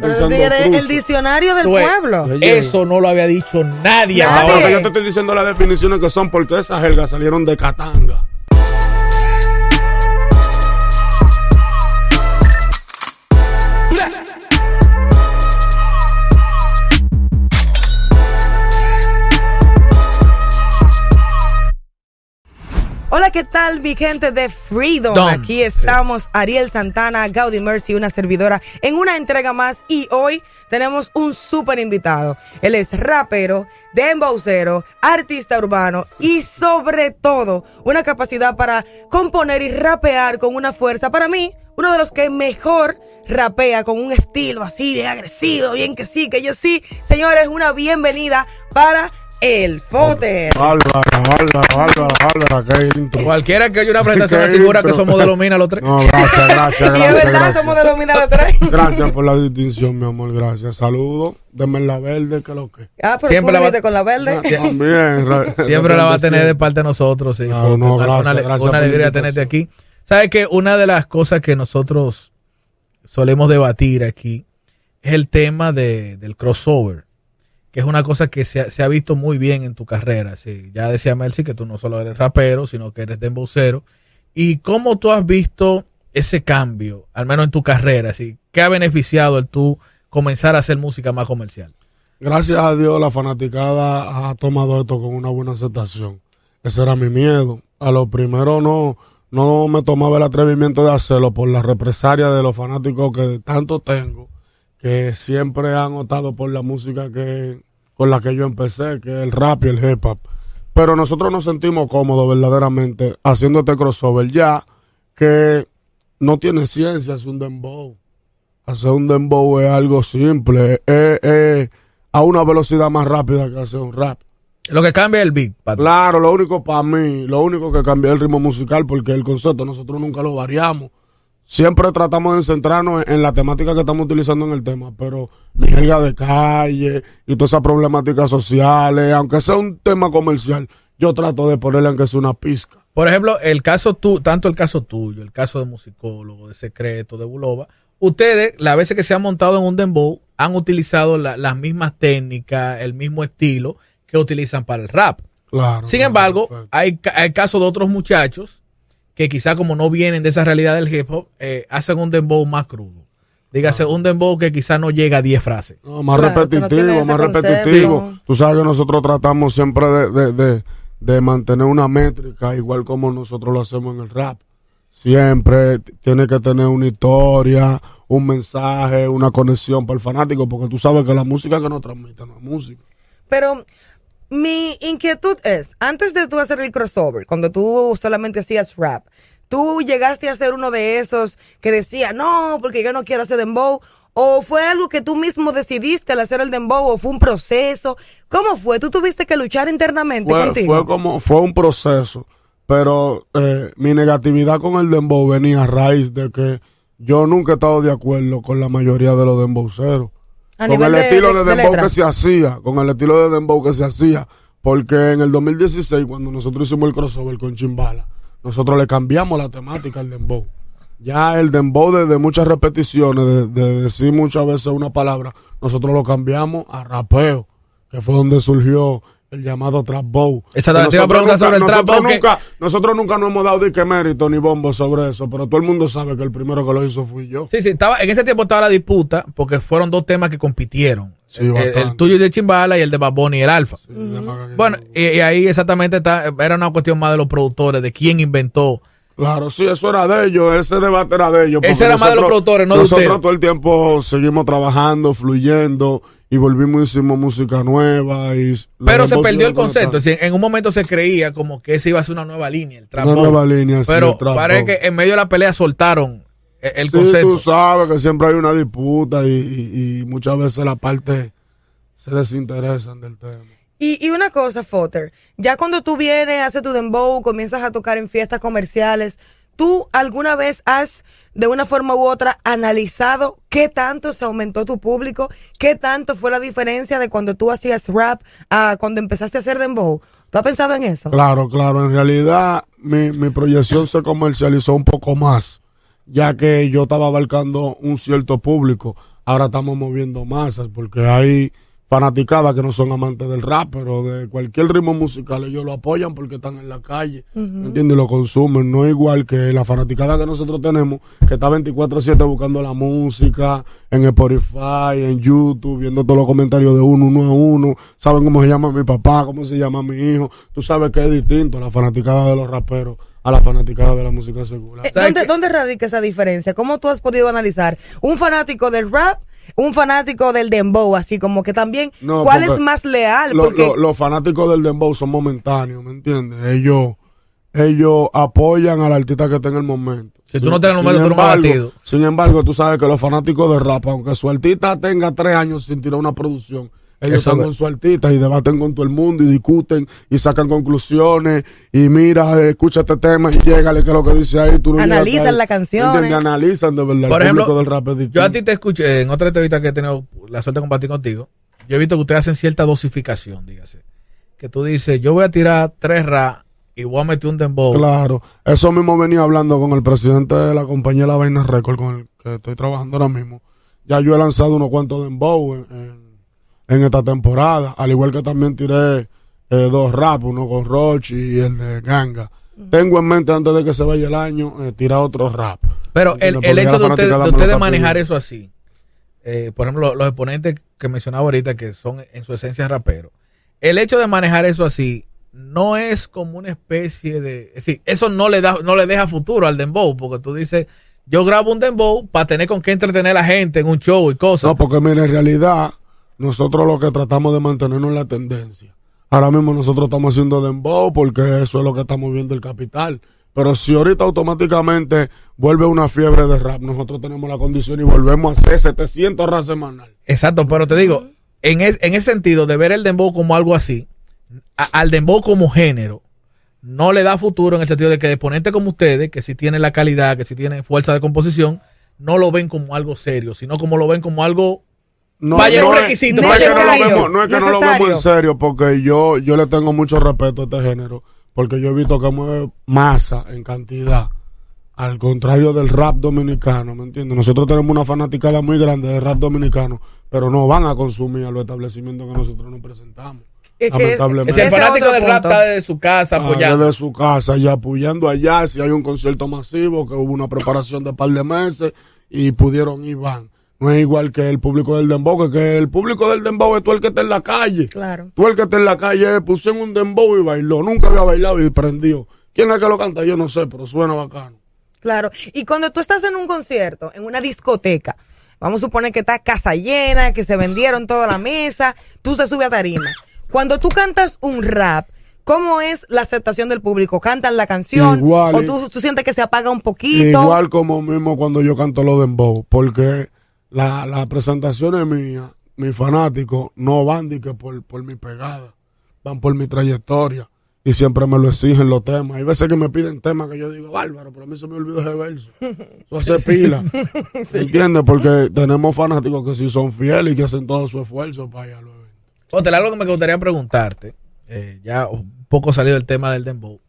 Pero el diccionario del pueblo. Eso no lo había dicho nadie. Nadie. Ahora ahora. que yo te estoy diciendo las definiciones que son porque esas jergas salieron de Catanga. Hola, ¿qué tal, mi gente de Freedom? Dom. Aquí estamos, Ariel Santana, Gaudi Mercy, una servidora, en una entrega más. Y hoy tenemos un súper invitado. Él es rapero, dembowcero, artista urbano y, sobre todo, una capacidad para componer y rapear con una fuerza. Para mí, uno de los que mejor rapea con un estilo así, bien agresivo, bien que sí, que yo sí. Señores, una bienvenida para el Foter. Bárbara, bárbara, bárbara, bárbara, qué intro. Cualquiera que haya una presentación asegura que somos de los mina los tres. No, gracias, gracias, Y es gracias. verdad, gracias. somos de los mineros tres. Gracias por la distinción, mi amor, gracias. Saludos, denme la verde, que lo que. Ah, pero Siempre tú la va- con la verde. También. re- Siempre la va a tener de parte de nosotros. Sí, No, Fote. no, Una- gracias, una, gracias una alegría tenerte aquí. Sabes que una de las cosas que nosotros solemos debatir aquí es el tema de, del crossover, que es una cosa que se ha, se ha visto muy bien en tu carrera. Sí, ya decía Melcy que tú no solo eres rapero, sino que eres dembocero. ¿Y cómo tú has visto ese cambio, al menos en tu carrera? ¿sí? ¿Qué ha beneficiado el tú comenzar a hacer música más comercial? Gracias a Dios la fanaticada ha tomado esto con una buena aceptación. Ese era mi miedo. A lo primero no, no me tomaba el atrevimiento de hacerlo por la represalia de los fanáticos que tanto tengo, que siempre han optado por la música que con la que yo empecé, que es el rap y el hip hop. Pero nosotros nos sentimos cómodos verdaderamente haciendo este crossover ya que no tiene ciencia, es un dembow. Hacer un dembow es algo simple, es, es a una velocidad más rápida que hacer un rap. Lo que cambia es el beat. Claro, lo único para mí, lo único que cambia es el ritmo musical porque el concepto nosotros nunca lo variamos. Siempre tratamos de centrarnos en, en la temática que estamos utilizando en el tema, pero mi jerga de calle y todas esas problemáticas sociales, aunque sea un tema comercial, yo trato de ponerle aunque sea una pizca. Por ejemplo, el caso tú, tanto el caso tuyo, el caso de musicólogo, de secreto, de Bulova, ustedes, las veces que se han montado en un dembow, han utilizado la- las mismas técnicas, el mismo estilo que utilizan para el rap. Claro. Sin embargo, hay, hay casos de otros muchachos que quizá como no vienen de esa realidad del hip hop, eh, hacen un dembow más crudo. Dígase, un dembow que quizá no llega a 10 frases. No, más Claro, tú no repetitivo, más concepto. repetitivo. Tú sabes que nosotros tratamos siempre de, de, de, de mantener una métrica, igual como nosotros lo hacemos en el rap. Siempre tiene que tener una historia, un mensaje, una conexión para el fanático, porque tú sabes que la música que nos transmite no es música. Pero mi inquietud es, antes de tú hacer el crossover, cuando tú solamente hacías rap, tú llegaste a ser uno de esos que decía, no, porque yo no quiero hacer dembow, o fue algo que tú mismo decidiste al hacer el dembow, o fue un proceso. ¿Cómo fue? ¿Tú tuviste que luchar internamente Fue, contigo? fue como, fue un proceso, pero eh, mi negatividad con el dembow venía a raíz de que yo nunca he estado de acuerdo con la mayoría de los dembowceros. A con el de, estilo de- de, de dembow que se hacía, con el estilo de dembow que se hacía, porque en el 2016 cuando nosotros hicimos el crossover con Chimbala, nosotros le cambiamos la temática al dembow. Ya el dembow de, de muchas repeticiones, de, de decir muchas veces una palabra, nosotros lo cambiamos a rapeo, que fue donde surgió el llamado trap bow. Exactamente, Que te iba a preguntar sobre el trap nosotros bow, que- Nunca, nosotros nunca nos hemos dado de que mérito ni bombo sobre eso, pero todo el mundo sabe que el primero que lo hizo fui yo. Sí, sí, estaba, en ese tiempo estaba la disputa porque fueron dos temas que compitieron. Sí, el, el- el tuyo de Chimbala y el de Baboni y el Alfa. Sí, que- Bueno, y, y ahí exactamente está, era una cuestión más de los productores, de quién inventó. Claro, sí, eso era de ellos, ese debate era de ellos. Ese era más de los nosotros- productores, no de Nosotros ustedes. todo el tiempo seguimos trabajando, fluyendo y volvimos hicimos música nueva. y Pero se perdió el concepto. Es decir, en un momento se creía como que ese iba a ser una nueva línea, el trap Una nueva línea, sí, Pero parece que en medio de la pelea soltaron el, el Sí, concepto. tú sabes que siempre hay una disputa y, y- y muchas veces la parte se desinteresan del tema. Y, y una cosa, Foter, ya cuando tú vienes, haces tu dembow, comienzas a tocar en fiestas comerciales, ¿tú alguna vez has, de una forma u otra, analizado qué tanto se aumentó tu público? ¿Qué tanto fue la diferencia de cuando tú hacías rap a cuando empezaste a hacer dembow? ¿Tú has pensado en eso? Claro, claro. En realidad, mi, mi proyección se comercializó un poco más, ya que yo estaba abarcando un cierto público. ahora estamos moviendo masas porque hay fanaticadas que no son amantes del rap, pero de cualquier ritmo musical ellos lo apoyan porque están en la calle, ¿me entiendes? Y lo consumen, no igual que la fanaticada que nosotros tenemos, que está 24/7 buscando la música, en Spotify, en YouTube, viendo todos los comentarios de uno, uno a uno, saben cómo se llama mi papá, cómo se llama mi hijo, tú sabes que es distinto la fanaticada de los raperos a la fanaticada de la música secular. Eh, ¿Dónde, ¿Dónde radica esa diferencia? ¿Cómo tú has podido analizar un fanático del rap un fanático del dembow, así como que también, No, ¿cuál es más leal? Lo- Porque lo- los fanáticos del dembow son momentáneos, ¿me entiendes? Ellos, ellos apoyan al artista que está en el momento. Si tú no el momento, tú no me has embargo- batido. Sin embargo, tú sabes que los fanáticos de rap, aunque su artista tenga tres años sin tirar una producción, ellos Eso están es. con su artista y debaten con todo el mundo y discuten y sacan conclusiones y mira, eh, escucha este tema y llégale que es lo que dice ahí. Tú no Analizan canciones. ¿Entiendes? Analizan de verdad. Por el ejemplo, público del rap. Yo a ti te escuché en otra entrevista que he tenido la suerte de compartir contigo. Yo he visto que ustedes hacen cierta dosificación, dígase. Que tú dices, yo voy a tirar tres ra y voy a meter un dembow. Claro, eso mismo venía hablando con el presidente de la compañía La Vaina Record, con el que estoy trabajando ahora mismo. Ya yo he lanzado unos cuantos de Dembow en, en- en esta temporada, al igual que también tiré eh, dos rap, uno con Roche y el de Ganga. Tengo en mente antes de que se vaya el año eh, tirar otro rap. Pero el, el hecho de, usted, fanaticada de ustedes está manejar eso así, eh, por ejemplo, los exponentes que mencionaba ahorita, que son en su esencia raperos, el hecho de manejar eso así no es como una especie de... Es decir, eso no le, da, no le deja futuro al dembow, porque tú dices, yo grabo un dembow para tener con qué entretener a la gente en un show y cosas. No, porque mira, en realidad, nosotros lo que tratamos de mantenernos en la tendencia. Ahora mismo nosotros estamos haciendo Dembow porque eso es lo que está moviendo el capital. Pero si ahorita automáticamente vuelve una fiebre de rap, nosotros tenemos la condición y volvemos a hacer 700 rap semanal. Exacto, pero te digo, en, en ese sentido de ver el dembow como algo así, al dembow como género, no le da futuro en el sentido de que exponentes como ustedes, que sí tienen la calidad, que sí tienen fuerza de composición, no lo ven como algo serio, sino como lo ven como algo... No, Vaya, un es- requisito No es que no lo vemos, no es que no lo vemos en serio, porque yo, yo le tengo mucho respeto a este género, porque yo he visto que mueve masa en cantidad. Al contrario del rap dominicano, ¿me entiendes? Nosotros tenemos una fanaticada muy grande de rap dominicano, pero no van a consumir a los establecimientos que nosotros nos presentamos. Es que- Lamentablemente. Es el Ese es fanático del rap está desde su casa Ah, apoyando. desde su casa y apoyando allá si hay un concierto masivo que hubo una preparación de par de meses y pudieron ir van no es igual que el público del dembow que, que el público del dembow es tú el que está en la calle Claro. tú el que está en la calle puse en un dembow y bailó nunca había bailado y prendió quién es que lo canta yo no sé pero suena bacano Claro. Y cuando tú estás en un concierto, en una discoteca, vamos a suponer que está casa llena, que se vendieron toda la mesa, tú se subes a tarima. Cuando tú cantas un rap, ¿cómo es la aceptación del público? ¿Cantan la canción? Igual, ¿O tú, tú sientes que se apaga un poquito? Igual como mismo cuando yo canto los dembow, porque la- las presentaciones mías, mis fanáticos, no van de que por, por mi pegada, van por mi trayectoria. Y siempre me lo exigen los temas. Hay veces que me piden temas que yo digo, bárbaro, pero a mí se me olvidó ese verso. Eso hace pila. ¿Entiendes? Porque tenemos fanáticos que sí son fieles y que hacen todo su esfuerzo para ir a los eventos. Otra, algo que me gustaría preguntarte, eh, ya un poco salido del tema del dembow.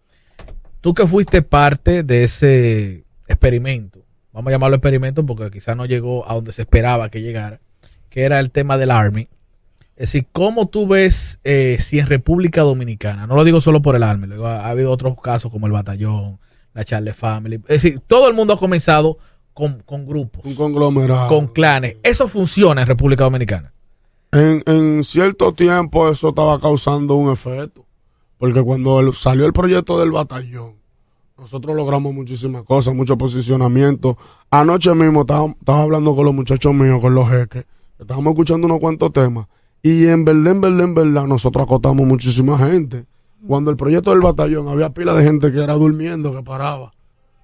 Tú que fuiste parte de ese experimento, vamos a llamarlo experimento porque quizás no llegó a donde se esperaba que llegara, que era el tema del Army. Es decir, ¿cómo tú ves eh, si en República Dominicana, no lo digo solo por el Army, ha, ha habido otros casos como el Batallón, la Charlie Family, es decir, todo el mundo ha comenzado con, con grupos, Un conglomerado. con clanes. ¿Eso funciona en República Dominicana? En, en cierto tiempo eso estaba causando un efecto. Porque cuando el- salió el proyecto del batallón, nosotros logramos muchísimas cosas, mucho posicionamiento. Anoche mismo estaba, estaba hablando con los muchachos míos, con los jeques. Estábamos escuchando unos cuantos temas. Y en verdad, en verdad, en verdad, nosotros acotamos muchísima gente. Cuando el proyecto del batallón, había pila de gente que era durmiendo, que paraba.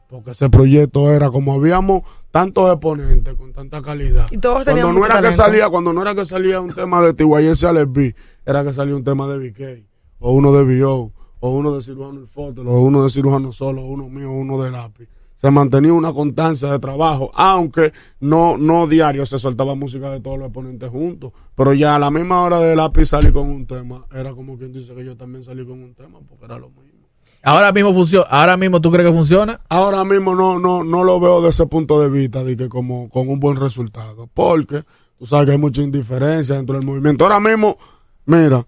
Porque ese proyecto era como habíamos tantos exponentes con tanta calidad. Y todos cuando no era que salía, cuando no era que salía un tema de TYS Alex B, era que salía un tema de BK, o uno de BO, o uno de cirujano Fotel, o uno de cirujano solo, uno mío, uno de lápiz. Se mantenía una constancia de trabajo, aunque no, no diario se soltaba música de todos los exponentes juntos. Pero ya a la misma hora de lápiz salí con un tema, era como quien dice que yo también salí con un tema, porque era lo mismo. Ahora mismo funciona, ahora mismo tú crees que funciona? Ahora mismo no, no, no lo veo desde ese punto de vista, de que como con un buen resultado. Porque Tú sabes que hay mucha indiferencia dentro del movimiento. Ahora mismo, mira,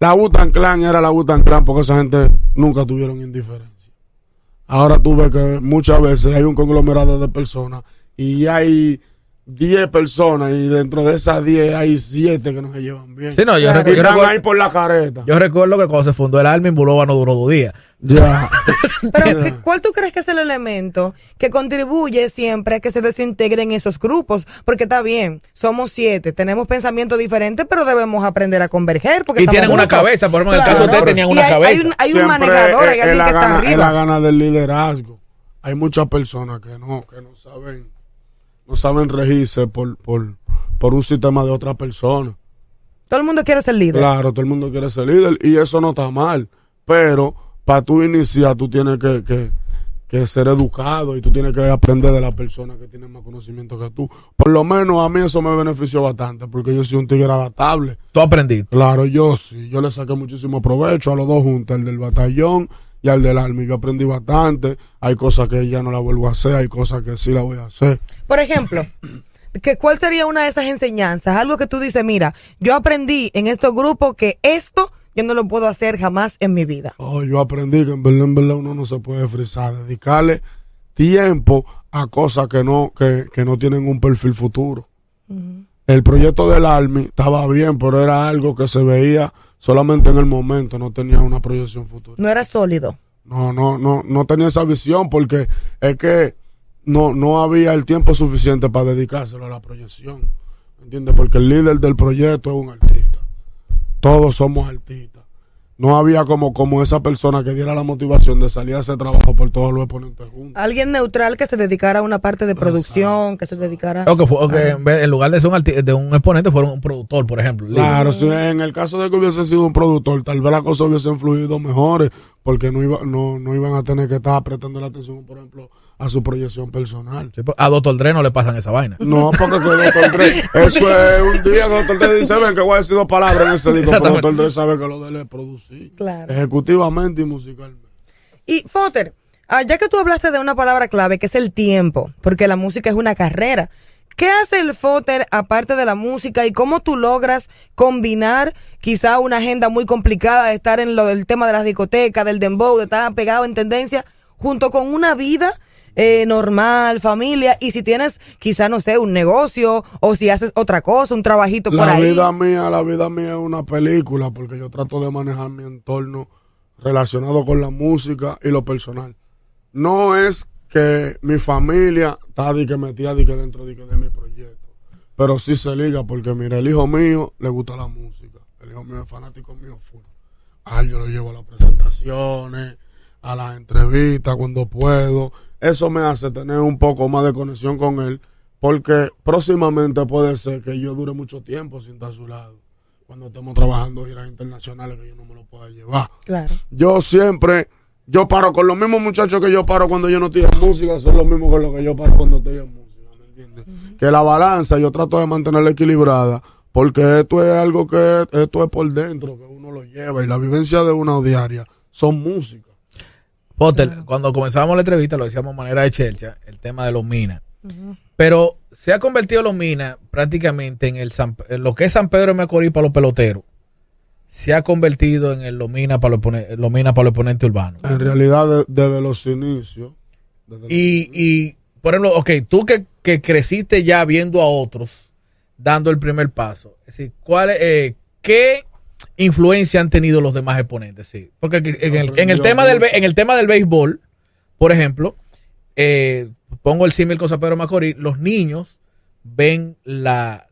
la Butan Clan era la Butan Clan porque esa gente nunca tuvieron indiferencia. Ahora tú ves que muchas veces hay un conglomerado de personas y hay 10 personas y dentro de esas 10 hay 7 que no se llevan bien. Sí, no, yo, recu- yo recuerdo, ahí por la careta. yo recuerdo que cuando se fundó el Army, Bulova no duró dos días. Ya. Pero, ¿qué- ¿cuál tú crees que es el elemento que contribuye siempre a que se desintegren esos grupos? Porque está bien, somos siete, tenemos pensamientos diferentes, pero debemos aprender a converger. Porque Y tienen una juntos. cabeza, por ejemplo, en el caso de ustedes tenían una hay, cabeza. Hay un, hay un hay es- es alguien que está gana- Es la arriba. gana del liderazgo. Hay muchas personas que no, que no saben, no saben regirse por, por, por un sistema de otra persona. Todo el mundo quiere ser líder. Claro, todo el mundo quiere ser líder y eso no está mal. Pero para tú iniciar, tú tienes que, que, que ser educado y tú tienes que aprender de la persona que tiene más conocimiento que tú. Por lo menos a mí eso me benefició bastante porque yo soy un tigre adaptable. Tú aprendiste. Claro, yo sí, yo le saqué muchísimo provecho a los dos juntos, el del batallón y al del army. Yo aprendí bastante. Hay cosas que ya no la vuelvo a hacer, hay cosas que sí la voy a hacer. Por ejemplo, que ¿cuál sería una de esas enseñanzas? Algo que tú dices, mira, yo aprendí en estos grupos que esto yo no lo puedo hacer jamás en mi vida. Oh, yo aprendí que en verdad, en verdad uno no se puede frizar, dedicarle tiempo a cosas que no, que, que no tienen un perfil futuro. El proyecto del Army estaba bien, pero era algo que se veía solamente en el momento, no tenía una proyección futura. No era sólido. No, no, no, no tenía esa visión porque es que no, no había el tiempo suficiente para dedicárselo a la proyección. ¿Entiendes? Porque el líder del proyecto es un artista. Todos somos artistas. No había como, como esa persona que diera la motivación de salir a hacer trabajo por todos los exponentes juntos. Alguien neutral que se dedicara a una parte de producción, que se dedicara... O que, fue- o que en, vez- en lugar de ser un, arti- de un exponente, fuera un productor, por ejemplo. Claro, si en el caso de que hubiese sido un productor, tal vez las cosas hubiesen fluido mejores, porque no, iba, no, no iban a tener que estar prestando la atención, por ejemplo, a su proyección personal. Sí, pues, A Doctor Dre no le pasan esa vaina. No, porque que Doctor Dre, eso es un día que Doctor Dre dice, ven que voy a decir dos palabras en ese disco, pero. Doctor Dre sabe que lo de él es producir, Claro. ejecutivamente y musicalmente. Y Foster, ah, ya que tú hablaste de una palabra clave que es el tiempo, porque la música es una carrera. ¿Qué hace el Foster aparte de la música y cómo tú logras combinar quizá una agenda muy complicada de estar en lo del tema de las discotecas, del dembow, de estar pegado en tendencia, junto con una vida eh, normal, familia, y si tienes quizá, no sé, un negocio o si haces otra cosa, un trabajito por La ahí? vida mía, la vida mía es una película, porque yo trato de manejar mi entorno relacionado con la música y lo personal. No es que mi familia está de que metida de que dentro de, que de mi proyecto, pero sí se liga, porque mira, el hijo mío le gusta la música, el hijo mío es fanático mío full. Yo lo llevo a las presentaciones, a las entrevistas cuando puedo. Eso me hace tener un poco más de conexión con él, porque próximamente puede ser que yo dure mucho tiempo sin estar a su lado. Cuando estemos trabajando giras internacionales que yo no me lo pueda llevar. Claro. Yo siempre, yo paro con los mismos muchachos que yo paro cuando yo no estoy en música, son los mismos con los que yo paro cuando estoy en música, ¿me entiendes? Que la balanza yo trato de mantenerla equilibrada, porque esto es algo que, esto es por dentro, que uno lo lleva, y la vivencia de una diaria son música. Potter, cuando comenzábamos la entrevista lo decíamos de manera de chelcha, el tema de los minas. Pero se ha convertido los minas prácticamente en, el San- en lo que es San Pedro de Macorís para los peloteros. Se ha convertido en el Lomina para los, minas para los exponentes urbanos. En realidad, de- desde los inicios. desde los Y, y, por ejemplo, ok, tú que, que creciste ya viendo a otros dando el primer paso, es decir, ¿cuál, es, eh, ¿qué influencia han tenido los demás exponentes? Sí. Porque en el, en el tema del, en el tema del béisbol, por ejemplo, eh, pongo el símil con San Pedro Macorís, los niños ven la,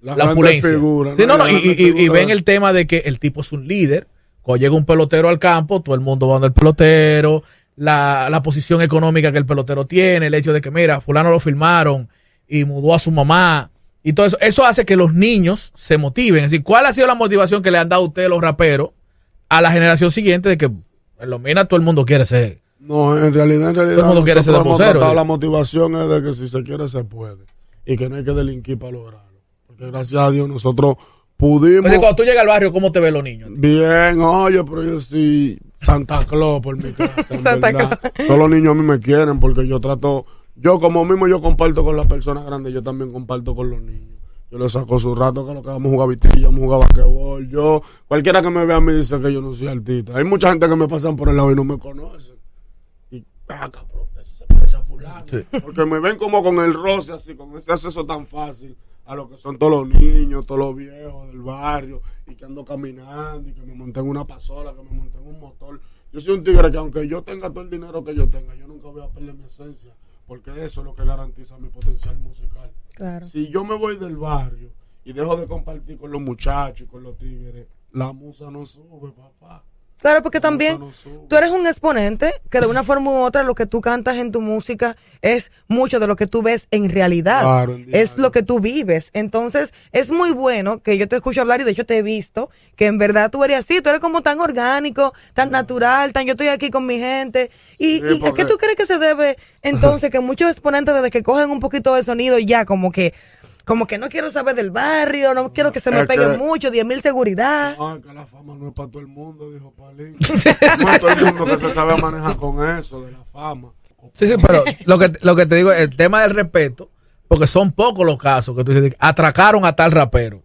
la opulencia. figuras, Sí, no, no, Las y, ven el tema de que el tipo es un líder. Cuando llega un pelotero al campo, todo el mundo va donde el pelotero, la, la posición económica que el pelotero tiene, el hecho de que, mira, fulano lo filmaron y mudó a su mamá. Y todo eso, eso hace que los niños se motiven. Es decir, ¿cuál ha sido la motivación que le han dado a ustedes los raperos a la generación siguiente de que en los minas todo el mundo quiere ser? No, en realidad, en realidad. Todo el mundo quiere ser ¿sí? La motivación es de que si se quiere, se puede. Y que no hay que delinquir para lograrlo. Porque gracias a Dios nosotros pudimos. Cuando tú llegas al barrio, ¿cómo te ven los niños? Bien, oye, pero yo sí, Santa Claus por mi casa, Santa verdad. Todos los niños a mí me quieren porque yo trato, yo como mismo yo comparto con las personas grandes, yo también comparto con los niños. Yo le saco su rato que lo que vamos a jugar vitilla, vamos a jugar basquetbol. Yo, cualquiera que me vea me dice que yo no soy artista. Hay mucha gente que me pasan por el lado y no me conocen. Y, ah, cabrón, ese se parece a fulano. Sí. Porque me ven como con el roce así, con ese acceso tan fácil a lo que son todos los niños, todos los viejos del barrio, y que ando caminando, y que me monté en una pasola, que me monté en un motor. Yo soy un tigre que aunque yo tenga todo el dinero que yo tenga, yo nunca voy a perder mi esencia, porque eso es lo que garantiza mi potencial musical. Claro. Si yo me voy del barrio y dejo de compartir con los muchachos y con los tigres, la musa no sube, papá. Claro, porque también tú eres un exponente que de una forma u otra lo que tú cantas en tu música es mucho de lo que tú ves en realidad. Claro, es lo que tú vives. Entonces, es muy bueno que yo te escucho hablar y de hecho te he visto que en verdad tú eres así, tú eres como tan orgánico, tan natural, tan yo estoy aquí con mi gente. ¿Y, Sí, y a qué tú crees que se debe entonces que muchos exponentes desde que cogen un poquito de sonido ya como que como que no quiero saber del barrio, no quiero que se me Es pegue que- mucho, 10 mil seguridad. No, es que la fama no es para todo el mundo, dijo Palín. no es todo el mundo que se sabe manejar con eso de la fama. Sí, sí, pero lo que, lo que te digo, el tema del respeto, porque son pocos los casos que tú dices, atracaron a tal rapero.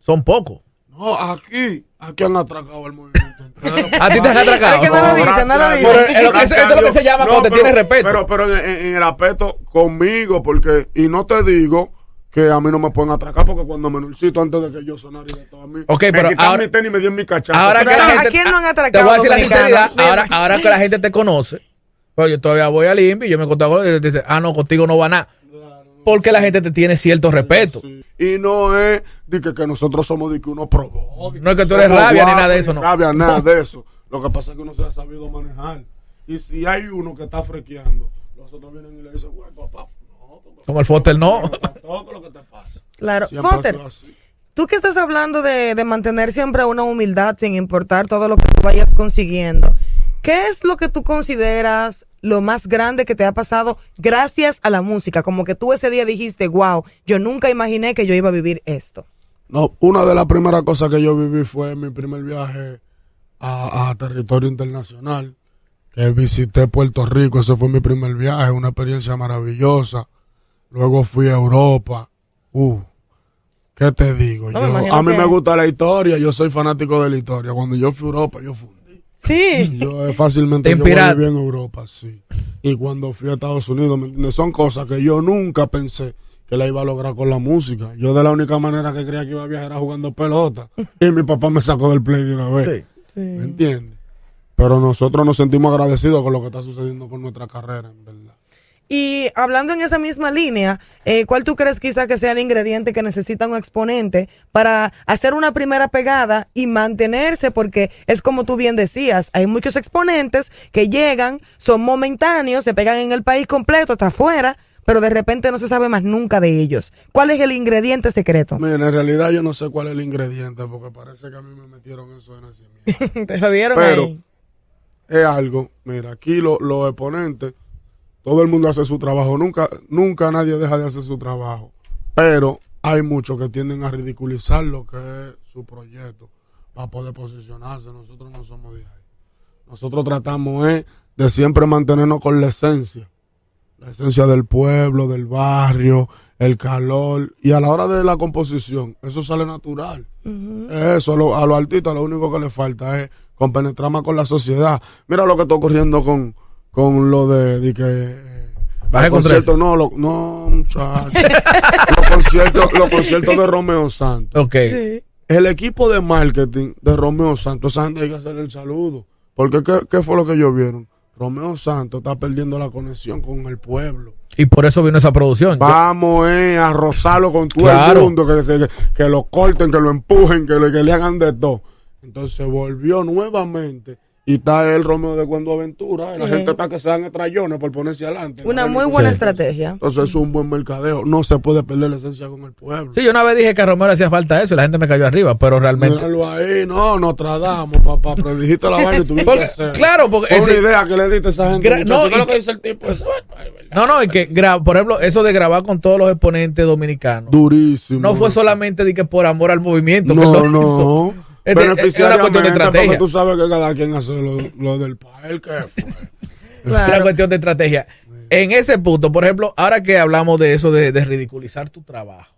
Son pocos. No, aquí, aquí han atracado el movimiento entero. ¿A ti te han atracado? Es que no lo dice, gracias no lo dice. Pero es lo que- Gracias eso es lo que se llama cuando te pero- tienes respeto. Pero, pero en, en- el respeto conmigo, porque, y no te digo que a mí no me pueden atracar, porque cuando Menulcito, antes de que yo sonara y de todo a mí, Ok, me pero quitaron ahora- mi tenis y me dio mi cachazo. Ahora que Pero, ¿a gente, quién no han Te atracado voy a decir la sinceridad. Dime. Ahora, ahora que la gente te conoce, pues yo todavía voy al INVI y yo me contago y te dice, ah, no, contigo no va nada. Porque la gente te tiene cierto respeto. Sí. Y no es de que, que nosotros somos de que uno probó. de No es que tú eres somos rabia ni guapos, nada de eso, no. Rabia, nada de eso. Lo que pasa es que uno se ha sabido manejar. Y si hay uno que está frequeando, los otros vienen y le dicen, güey, papá, Como el Foster no. todo lo que te pasa. Claro. Así. tú que estás hablando de, de mantener siempre una humildad sin importar todo lo que tú vayas consiguiendo, ¿qué es lo que tú consideras lo más grande que te ha pasado gracias a la música? Como que tú ese día dijiste, wow, yo nunca imaginé que yo iba a vivir esto. No, una de las primeras cosas que yo viví fue mi primer viaje a, a territorio internacional, que visité Puerto Rico, ese fue mi primer viaje, una experiencia maravillosa. Luego fui a Europa. Uh, ¿qué te digo? No, Yo- a mí que- me gusta la historia, yo soy fanático de la historia. Cuando yo fui a Europa, yo fundí. Sí. Yo eh, fácilmente Te yo bien en Europa, sí. Y cuando fui a Estados Unidos, ¿me entiendes? Son cosas que yo nunca pensé que la iba a lograr con la música. Yo de la única manera que creía que iba a viajar era jugando pelota. Y mi papá me sacó del play de una vez. Sí. ¿Me entiendes? Pero nosotros nos sentimos agradecidos con lo que está sucediendo con nuestra carrera, en verdad. Y hablando en esa misma línea, eh, ¿cuál tú crees quizá que sea el ingrediente que necesita un exponente para hacer una primera pegada y mantenerse? Porque es como tú bien decías, hay muchos exponentes que llegan, son momentáneos, se pegan en el país completo, hasta afuera, pero de repente no se sabe más nunca de ellos. ¿Cuál es el ingrediente secreto? Mira, en realidad yo no sé cuál es el ingrediente, porque parece que a mí me metieron eso de nacimiento. Te lo dieron Pero ahí. es algo, mira, aquí lo- los exponentes, todo el mundo hace su trabajo, nunca, nunca nadie deja de hacer su trabajo, pero hay muchos que tienden a ridiculizar lo que es su proyecto para poder posicionarse, nosotros no somos de ahí. Nosotros tratamos es de siempre mantenernos con la esencia, la esencia del pueblo, del barrio, el calor, y a la hora de la composición, eso sale natural. Eso, a, lo- a los artistas lo único que les falta es compenetrar más con la sociedad. Mira lo que está ocurriendo con, con lo de, de que... eh, Baje con conciertos, no, lo- no, muchachos. los, conciertos, los conciertos de Romeo Santos. Ok. Sí. El equipo de marketing de Romeo Santos, esa gente hay que hacerle el saludo. Porque ¿qué, qué fue lo que ellos vieron? Romeo Santos está perdiendo la conexión con el pueblo. Y por eso vino esa producción. Vamos eh, a rozarlo con todo Claro. el mundo, que, se- que lo corten, que lo empujen, que, lo- que le hagan de todo. Entonces volvió nuevamente y está el Romeo de Cuando Aventura. y La Sí. gente está que se dan estrellones por ponerse adelante. Una ¿no? muy buena Sí. estrategia. Entonces es un buen mercadeo. No se puede perder la esencia con el pueblo. Sí, yo una vez dije que a Romero le hacía falta eso y la gente me cayó arriba, pero realmente. Míralo ahí, no, nos tradamos, papá. Predijiste la vaina y tuviste Porque- que hacer. claro, porque Fue una ese- idea que le diste a esa gente. Gra- no, ¿Qué es y lo que que- dice el tipo? Eso, ay, verdad. No, no, y que, por ejemplo, eso de grabar con todos los exponentes dominicanos. Durísimo. No fue solamente de que por amor al movimiento. que No, lo no. hizo. Es de- es una cuestión de estrategia. Tú sabes que cada quien hace lo, lo del país. que fue. Una Claro. cuestión de estrategia. En ese punto, por ejemplo, ahora que hablamos de eso de, de ridiculizar tu trabajo.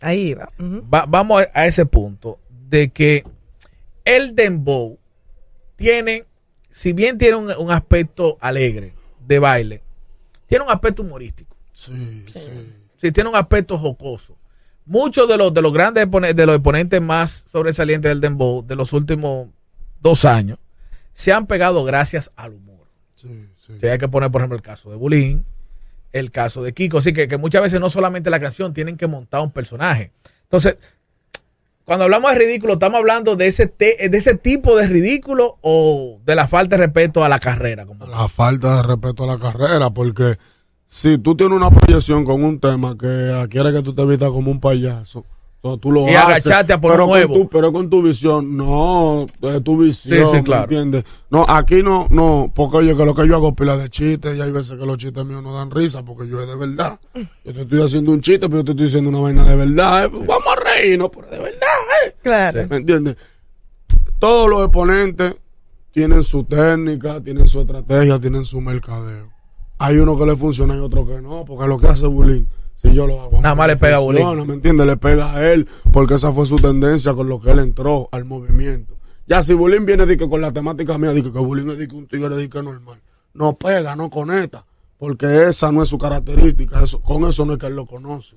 Ahí va. Vamos a, a ese punto de que el dembow tiene, si bien tiene un, un aspecto alegre de baile, tiene un aspecto humorístico. Sí, sí. Sí, tiene un aspecto jocoso. Muchos de los, de los grandes de los exponentes más sobresalientes del dembow de los últimos dos años se han pegado gracias al humor. Sí, sí. Hay que poner, por ejemplo, el caso de Bulín, el caso de Kiko. Así que, que muchas veces no solamente la canción, tienen que montar un personaje. Entonces, cuando hablamos de ridículo, ¿estamos hablando de ese, te- de ese tipo de ridículo o de la falta de respeto a la carrera? Como La falta de respeto a la carrera, porque si tú tienes una proyección con un tema que quiere que tú te vistas como un payaso, o tú lo Y haces, agacharte a por pero con huevo. tu- pero con tu visión, no, es tu visión, Sí, sí, claro. ¿me entiendes? No, aquí no, no, porque oye, que lo que yo hago es pila de chistes y hay veces que los chistes míos no dan risa porque yo es de verdad. Yo te estoy haciendo un chiste, pero yo te estoy diciendo una vaina de verdad. eh. Vamos a reírnos, pero de verdad, eh. Claro. ¿Me entiendes? Todos los exponentes tienen su técnica, tienen su estrategia, tienen su mercadeo. Hay uno que le funciona y otro que no, porque lo que hace Bulín, si yo lo hago. Nada más le pega a funciona, Bulín. ¿Me entiendes? Le pega a él, porque esa fue su tendencia con lo que él entró al movimiento. Ya si Bulín viene de que con la temática mía, dice que Bulín es de que un tigre de que normal. No pega, no conecta, porque esa no es su característica, eso, con eso no es que él lo conoce.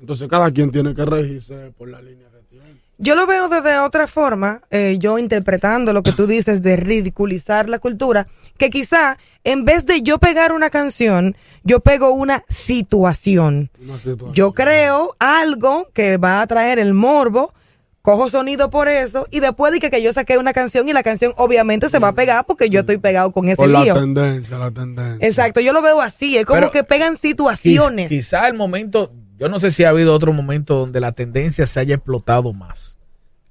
Entonces cada quien tiene que regirse por la línea que tiene. Yo lo veo desde otra forma, eh, yo interpretando lo que tú dices de ridiculizar la cultura, que quizá en vez de yo pegar una canción, yo pego una situación. Una situación. Yo creo algo que va a traer el morbo, cojo sonido por eso y después de que, que yo saqué una canción y la canción obviamente se va a pegar porque yo estoy pegado con ese Por la lío. tendencia, la tendencia. Exacto, yo lo veo así, es como Pero- que pegan Quiz- situaciones. Quizá el momento, yo no sé si ha habido otro momento donde la tendencia se haya explotado más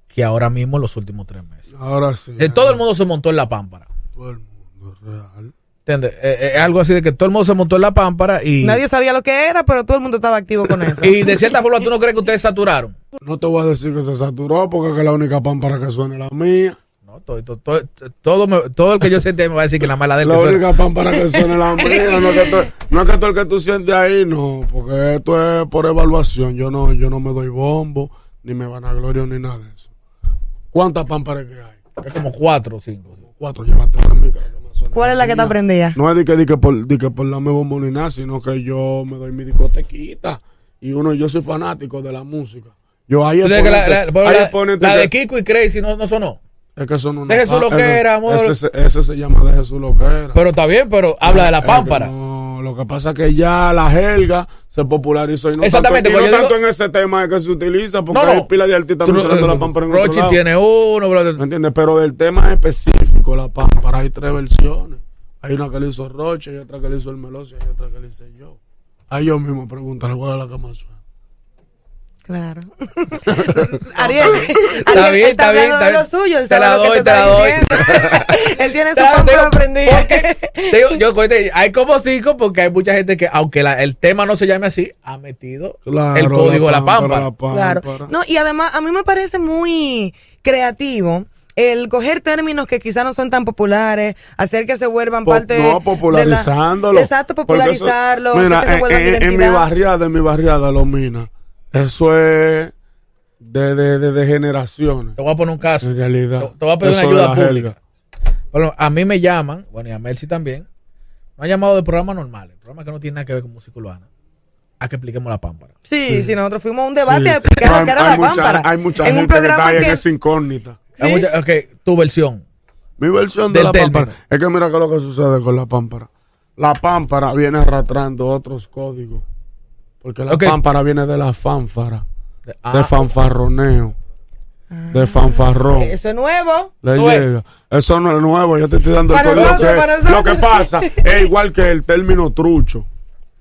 que ahora mismo en los últimos tres meses. Ahora sí. Eh, todo el mundo se montó en la pámpara. Todo el mundo es real. ¿Entiendes? Eh, eh, Es algo así de que todo el mundo se montó en la pámpara y, Nadie sabía lo que era, pero todo el mundo estaba activo con eso. y de cierta forma tú no crees que ustedes saturaron. No te voy a decir que se saturó porque es la única pámpara que suena es la mía. No, todo, todo, todo, todo, me- todo el que yo siente me va a decir que la de él La que suena. única pámpara que suena la mía. No es que, tú- no es que todo el que tú sientes ahí, no. Porque esto es por evaluación. Yo no, yo no me doy bombo, ni me vanaglorio, ni nada de eso. ¿Cuántas pámparas que hay? Es como cuatro o cinco. Cuatro, llévate la mía. que la suena ¿Cuál es la que te aprendía? No es de que, de que por, de que por darme bombo ni nada, sino que yo me doy mi discotequita. Y uno, yo soy fanático de la música. Yo ahí que la, la- la- la de Kiko y Crazy no, no sonó. Es que son una De Jesús pa- Loquera, ese- amor. Ese, se- ese se llama de Jesús Loquera. Pero está bien, pero habla de la Es que pámpara. no, lo que pasa es que ya la jerga se popularizó y no Exactamente, tanto, y no cuando yo tanto en ese tema es que se utiliza porque No, no. hay pila de artistas no- mencionando la pámpara en otro Rochi lado. tiene uno, bro. ¿Me entiendes? Pero del tema específico, la pámpara, hay tres versiones. Hay una que le hizo Roche, hay otra que le hizo el Meloso y hay otra que le hice yo. A ellos mismos pregúntale cuál es la que más suena. Claro. Ariel, Está Ariel bien, está bien, está de bien. lo suyo, Te la doy, te te la doy. él tiene su Te pámpara digo, yo, oye, hay como cinco porque hay mucha gente que, aunque la- el tema no se llame así, ha metido Claro, el código de la pámpara. Claro. No, y además, a mí me parece muy creativo el coger términos que quizás no son tan populares, hacer que se vuelvan Po- parte no, de la- popularizándolo. exacto, Porque popularizarlo, eso- mira, hacer que se en, vuelvan en- en mi barriada, en mi barriada, los minas, eso es de, de, de, de generaciones. Te voy a poner un caso. En realidad. Te, te voy a pedir una Eso ayuda pública. Bueno, a mí me llaman, bueno, y a Mercy también, me han llamado de programas normales, programas que no tienen nada que ver con música urbana, a que expliquemos la pámpara. Sí, sí, nosotros fuimos a un debate Sí. a explicar lo que era la mucha- pámpara. Hay mucha en un gente que está programa ahí en que esa incógnita. Sí. mucha- ok, tu versión. Mi versión de Del la término. pámpara es que mira que lo que sucede con la pámpara. La pámpara viene arrastrando otros códigos. Porque la Ok. pámpara viene de la fánfara, De- de ah, fanfarroneo, Ah. de fanfarrón. Eso es nuevo. Le llega. Eso no es nuevo, yo te estoy dando el Para código nosotros, que- para nosotros. Lo que pasa es igual que el término trucho.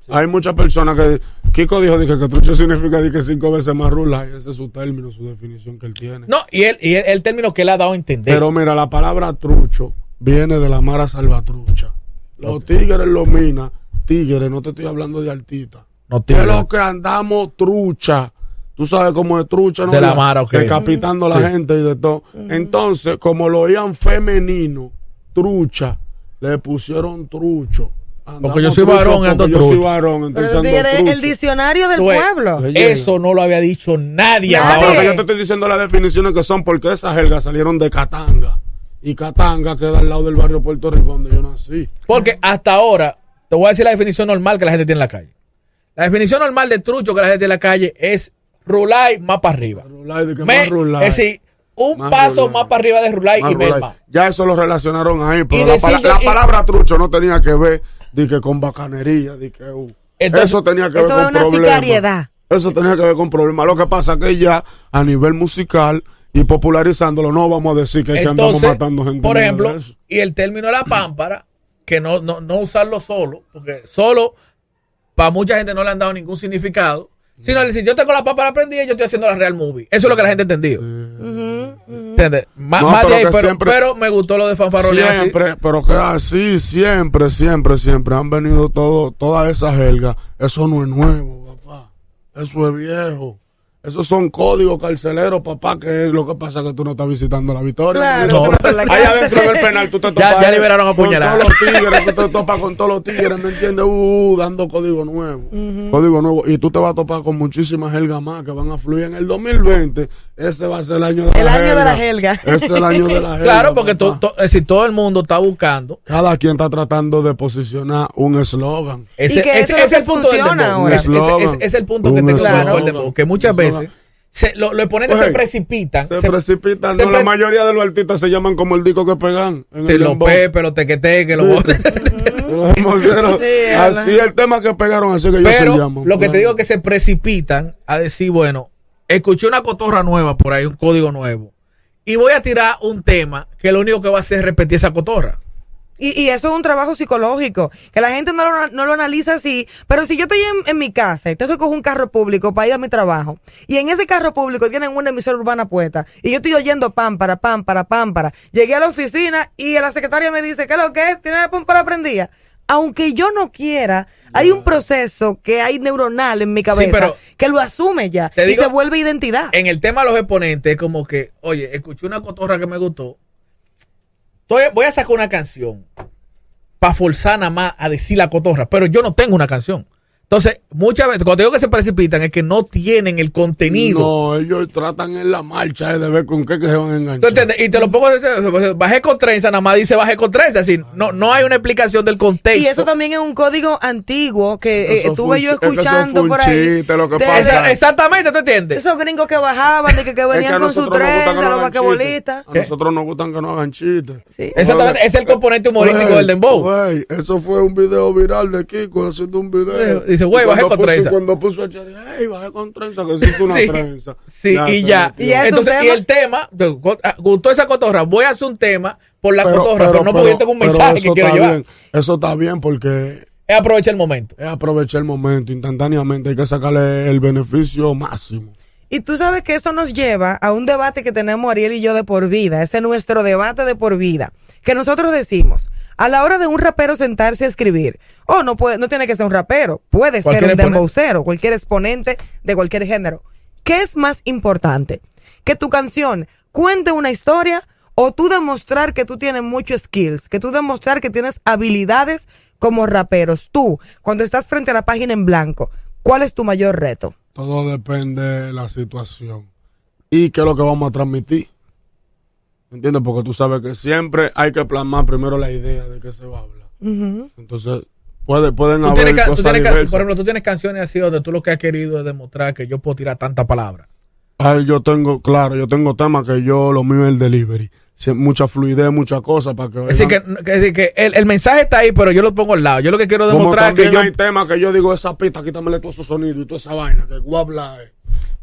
Hay muchas personas que. Kiko dijo dije, que trucho significa dije, cinco veces más rula. Y ese es su término, su definición que él tiene. No, y, él, y el término que él ha dado a entender. Pero mira, la palabra trucho viene de la mara salvatrucha. Los tigres, los minas, tigres, no te estoy hablando de artistas. No Que tiene lo que andamos trucha. Tú sabes cómo es trucha, ¿no? De la mara, ok. Decapitando a la Sí. gente y de todo. Entonces, como lo oían femenino, trucha, le pusieron trucho. Andamos Porque yo soy trucho varón y ando porque yo soy trucho. varón, Pero entonces tú ando eres el trucho. diccionario del pueblo. Eso no lo había dicho nadie. Ah, pero ahora. que yo te estoy diciendo las definiciones que son porque esas jergas salieron de Catanga. Y Catanga queda al lado del barrio Puerto Rico donde yo nací. Porque hasta ahora, te voy a decir la definición normal que la gente tiene en la calle. La definición normal de trucho que la gente en la calle es rulay más para arriba. Rulay, de que Me- más rulay. es decir, un Más paso rulay. más para arriba de rulay Más y rulay. Ya eso lo relacionaron ahí, pero la, decir pala- yo- la y- palabra trucho no tenía que ver de que con bacanería, de que uh, Entonces, eso tenía que eso ver con una problemas. Eso tenía que ver con problemas. Lo que pasa es que ya a nivel musical y popularizándolo no vamos a decir que, es que andamos Entonces, matando gente. por ejemplo, de y el término de la pámpara, que no, no, no usarlo solo, porque solo para mucha gente no le han dado ningún significado, sino decir, yo tengo la pámpara prendida y yo estoy haciendo la real movie. Eso es lo que la gente ha entendido. ¿Entiendes? Má- No, más de pero ahí, que pero, siempre- pero me gustó lo de fanfarronear. así. Siempre, pero que así, siempre, siempre, siempre han venido todo, todas esas jergas. Eso no es nuevo, papá. Eso es viejo. Esos son códigos carceleros, papá, que es lo que pasa que tú no estás visitando la victoria. Claro, No. tú no estás en la Allá cárcel. dentro del penal tú te topas ya liberaron a con todos los tigres, tú te topas con todos los tigres, ¿me entiendes? Uh, dando código nuevo. Código nuevo. Y tú te vas a topar con muchísimas jergas más que van a fluir en el 2020. Ese va a ser el año de El la año de jerga. la jerga. Ese es el año de la jerga. Claro, porque to- papá. to- es decir, todo el mundo está buscando. Cada quien está tratando de posicionar un eslogan. Ese, Y que ese- eso ese es es el punto funciona ahora. Ese- es el punto que el dembow, que muchas Un se, lo- los exponentes Oye, se precipitan. Se, se- precipitan. se no, pre- la mayoría de los artistas se llaman como el disco que pegan. Los pepe, los tequeteques, los Los moceros. Sí, así el tema que pegaron, así que se Pero llaman. lo que te digo es que se precipitan a decir, bueno, escuché una cotorra nueva por ahí, un código nuevo, y voy a tirar un tema que lo único que va a hacer es repetir esa cotorra. Y, y eso es un trabajo psicológico, que la gente no lo, no lo analiza así. Pero si yo estoy en, en mi casa y que coger un carro público para ir a mi trabajo, y en ese carro público tienen una emisora urbana puesta, y yo estoy oyendo pámpara, pámpara, pámpara, llegué a la oficina y la secretaria me dice, ¿qué es lo que es? ¿Tiene la pámpara prendida? Aunque yo no quiera, hay un proceso que hay neuronal en mi cabeza pero- que lo asume ya y digo- se vuelve identidad. En el tema de los exponentes, es como que, oye, escuché una cotorra que me gustó, Voy a sacar una canción para forzar nada más a decir la cotorra, pero yo no tengo una canción. Entonces, muchas veces, cuando digo que se precipitan, es que no tienen el contenido. No, ellos tratan en la marcha eh, de ver con qué que se van a ¿Tú enganchar. entiendes? Y te lo pongo, bajé con trenza, nada más dice bajé con trenza, así, no, no hay una explicación del contexto. Y eso también es un código antiguo que eh, estuve yo chi- es que escuchando por ahí. chiste, lo que de- pasa. Exactamente, ¿tú entiendes? esos gringos que bajaban, de que, que Es que venían con su nos trenza, no los vaquebolistas. A nosotros nos gustan que no hagan chistes. Sí. Exactamente, es el componente humorístico del dembow. güey, eso fue un video viral de Kiko haciendo un video. Dice, güey, Y bajé con puso- trenza. Cuando puso a Cherry, hey, bajé con trenza, que hiciste una Sí, trenza. Sí, y ya. Y ya Entonces, y el tema, ah, gustó esa cotorra, voy a hacer un tema por la cotorra, pero, no porque yo tengo un mensaje que quiero llevar. bien, eso está bien porque Es aprovechar el momento. es aprovechar el momento instantáneamente. Hay que sacarle el beneficio máximo. Y tú sabes que eso nos lleva a un debate que tenemos Ariel y yo de por vida. Ese es nuestro debate de por vida. Que nosotros decimos, a la hora de un rapero sentarse a escribir, oh, no puede, no tiene que ser un rapero, puede ser un dembowcero, cualquier exponente de cualquier género. ¿Qué es más importante? Que tu canción cuente una historia o tú demostrar que tú tienes muchos skills, que tú demostrar que tienes habilidades como raperos. Tú, cuando estás frente a la página en blanco, ¿cuál es tu mayor reto? Todo depende de la situación. Y qué es lo que vamos a transmitir. ¿Entiendes? Porque tú sabes que siempre hay que plasmar primero la idea de qué se va a hablar. Entonces, puede, pueden Tú haber tú diversas. por ejemplo, tú tienes canciones así donde tú lo que has querido es demostrar que yo puedo tirar tanta palabra. Ay, yo tengo, claro, yo tengo temas que yo, lo mío es el delivery. Sie- mucha fluidez, muchas cosas para que Es decir, que, vean. que- es decir, que el, el mensaje está ahí, pero yo lo pongo al lado. Yo lo que quiero Como demostrar es que yo... hay temas que yo digo, esa pista, quítamele todo esos sonidos y toda esa vaina, que guabla es.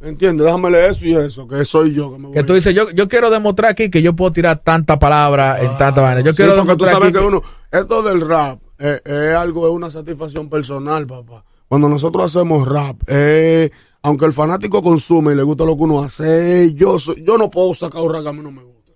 ¿Me entiendes? Déjamele eso y eso, que soy yo que me voy. Que tú dices, yo, yo quiero demostrar aquí que yo puedo tirar tanta palabra en tanta vaina. Yo Sí, quiero porque tú demostrar sabes aquí que uno, esto del rap eh, es algo, es una satisfacción personal, papá. Cuando nosotros hacemos rap, eh, aunque el fanático consume y le gusta lo que uno hace, eh, yo, soy- yo no puedo sacar un rap que a mí no me gusta.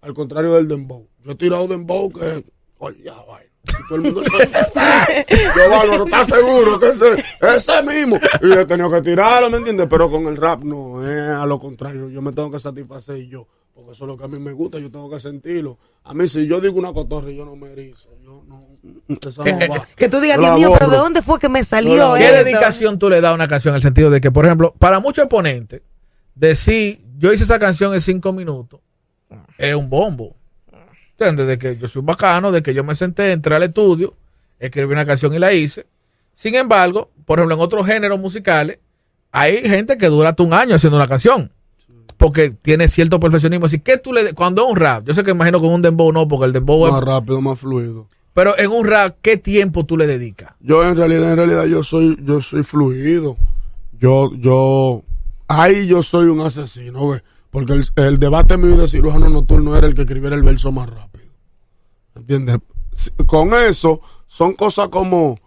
Al contrario del dembow. Yo he tirado dembow que, oye, ya, vaina. Y todo el mundo dice, ese, ese. Yo, Bárbaro, ¿estás seguro que ese, ese mismo? Y he tenido que tirarlo, ¿me entiendes? Pero con el rap no, es a lo contrario. Yo me tengo que satisfacer yo. porque eso es lo que a mí me gusta, yo tengo que sentirlo. A mí si yo digo una cotorra yo no me erizo, yo no, esa no Eh, va. Que tú digas, Dios mío, pero. ¿de dónde fue que me salió la- ¿Qué esto? dedicación tú le das a una canción? En el sentido de que, por ejemplo, para muchos exponentes, decir, yo hice esa canción en cinco minutos, es un bombo. ¿Entiendes? De que yo soy un bacano, de que yo me senté, entré al estudio, escribí una canción y la hice. Sin embargo, por ejemplo, en otros géneros musicales, hay gente que dura hasta un año haciendo una canción. Porque tiene cierto perfeccionismo. Así que tú le, cuando es un rap, yo sé que imagino con un dembow no, porque el dembow es Más rápido, más fluido. Pero en un rap, ¿qué tiempo tú le dedicas? Yo en realidad, en realidad yo soy, yo soy fluido. Yo, yo, ahí yo soy un asesino, ¿ves? Porque el, el debate mío de cirujano nocturno era el que escribiera el verso más rápido. ¿Entiendes? Con eso, son cosas como,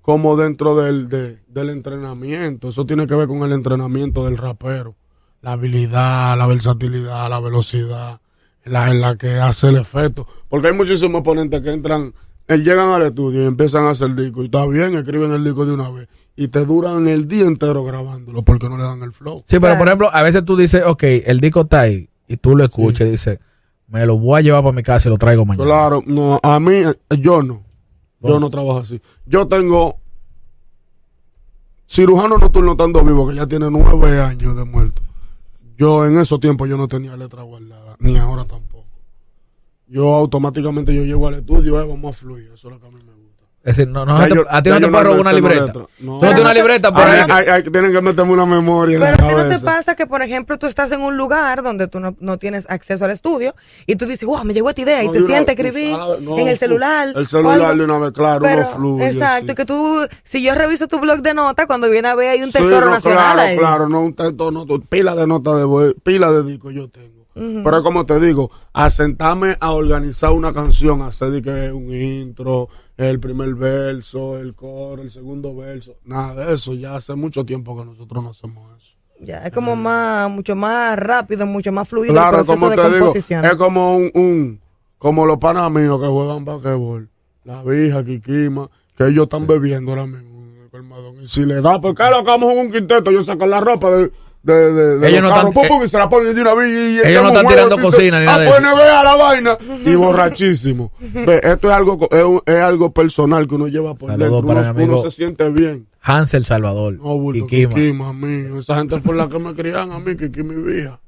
como dentro del, de- del entrenamiento. Eso tiene que ver con el entrenamiento del rapero. La habilidad, la versatilidad, la velocidad, la, en la que hace el efecto. Porque hay muchísimos ponentes que entran, eh, llegan al estudio y empiezan a hacer disco. Y está bien, escriben el disco de una vez. Y te duran el día entero grabándolo porque no le dan el flow. Sí, pero por ejemplo, a veces tú dices, ok, el disco está ahí, y tú lo escuchas y dices, me lo voy a llevar para mi casa y lo traigo mañana. Claro, no, a mí, yo no. Yo no trabajo así. Yo tengo cirujano nocturno estando vivo, que ya tiene nueve años de muerto. Yo en esos tiempos yo no tenía letra guardada, ni ahora tampoco. Yo automáticamente yo llego al estudio, eh, vamos a fluir, eso es lo que a mí me gusta. Es decir, no, no Ya te- yo- a ti no te puedo robar una libreta. No. Tú no tienes una libreta por ahí. hay- hay- tienen que meterme una memoria en Pero la a ti no te pasa que, por ejemplo, tú estás en un lugar donde tú no, no tienes acceso al estudio y tú dices, wow, me llegó esta idea y te sientes a escribir en el celular. El celular de una vez, claro, Pero, uno fluye. exacto, sí. que tú, si yo reviso tu blog de notas, cuando viene a ver hay un Sí, tesoro no, nacional Claro, ahí. claro, no un texto, no, tu- pila de notas de pila de discos yo tengo. Pero como te digo, a sentarme a organizar una canción, hacer de que un intro, el primer verso, el coro, el segundo verso, nada de eso, ya hace mucho tiempo que nosotros no hacemos eso. Ya, es como más, mucho más rápido, mucho más fluido Claro, el proceso como de te digo, composición. es como un, un como los panas míos que juegan basquetbol, la vieja, Kikima, que ellos están bebiendo ahora mismo en el colmadón. Y si le da, porque lo que vamos en un quinteto, ellos sacan la ropa de, de, de, de Ellos los no están- pum, pum, y se la ponen de una vez y- y Ellos no echamos están un tirando cocina ni nada ah, de pues la vaina y borrachísimo. Ve, esto es algo, es, algo personal que uno lleva por dentro. para Uno, mi amigo uno se siente bien. Hansel Salvador. No, bulto. Kikima. Esa gente fue la que me criaban a mí, Kiki mi vieja.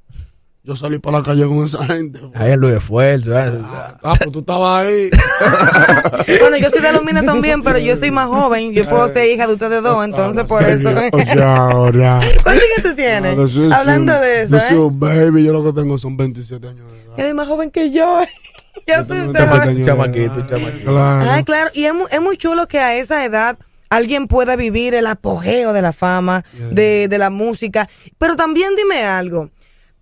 Yo salí para la calle con esa gente. Ahí en Luis Esfuerzo. Ah, ah, pues tú estabas ahí. Bueno, yo soy de los Minas también, pero yo soy más joven. Yo puedo ser hija de ustedes dos, entonces por eso. O sea, ahora. ¿Cuántos años tú tienes? Hablando de eso, Yo soy ¿eh? un baby, yo lo que tengo son 27 años de edad. Eres más joven que yo. ya tú Yo tengo sabes. 27 años de Chamaquito, chamaquito. Claro. Ay, claro. Y es muy, es muy chulo que a esa edad alguien pueda vivir el apogeo de la fama, de, de la música. Pero también dime algo.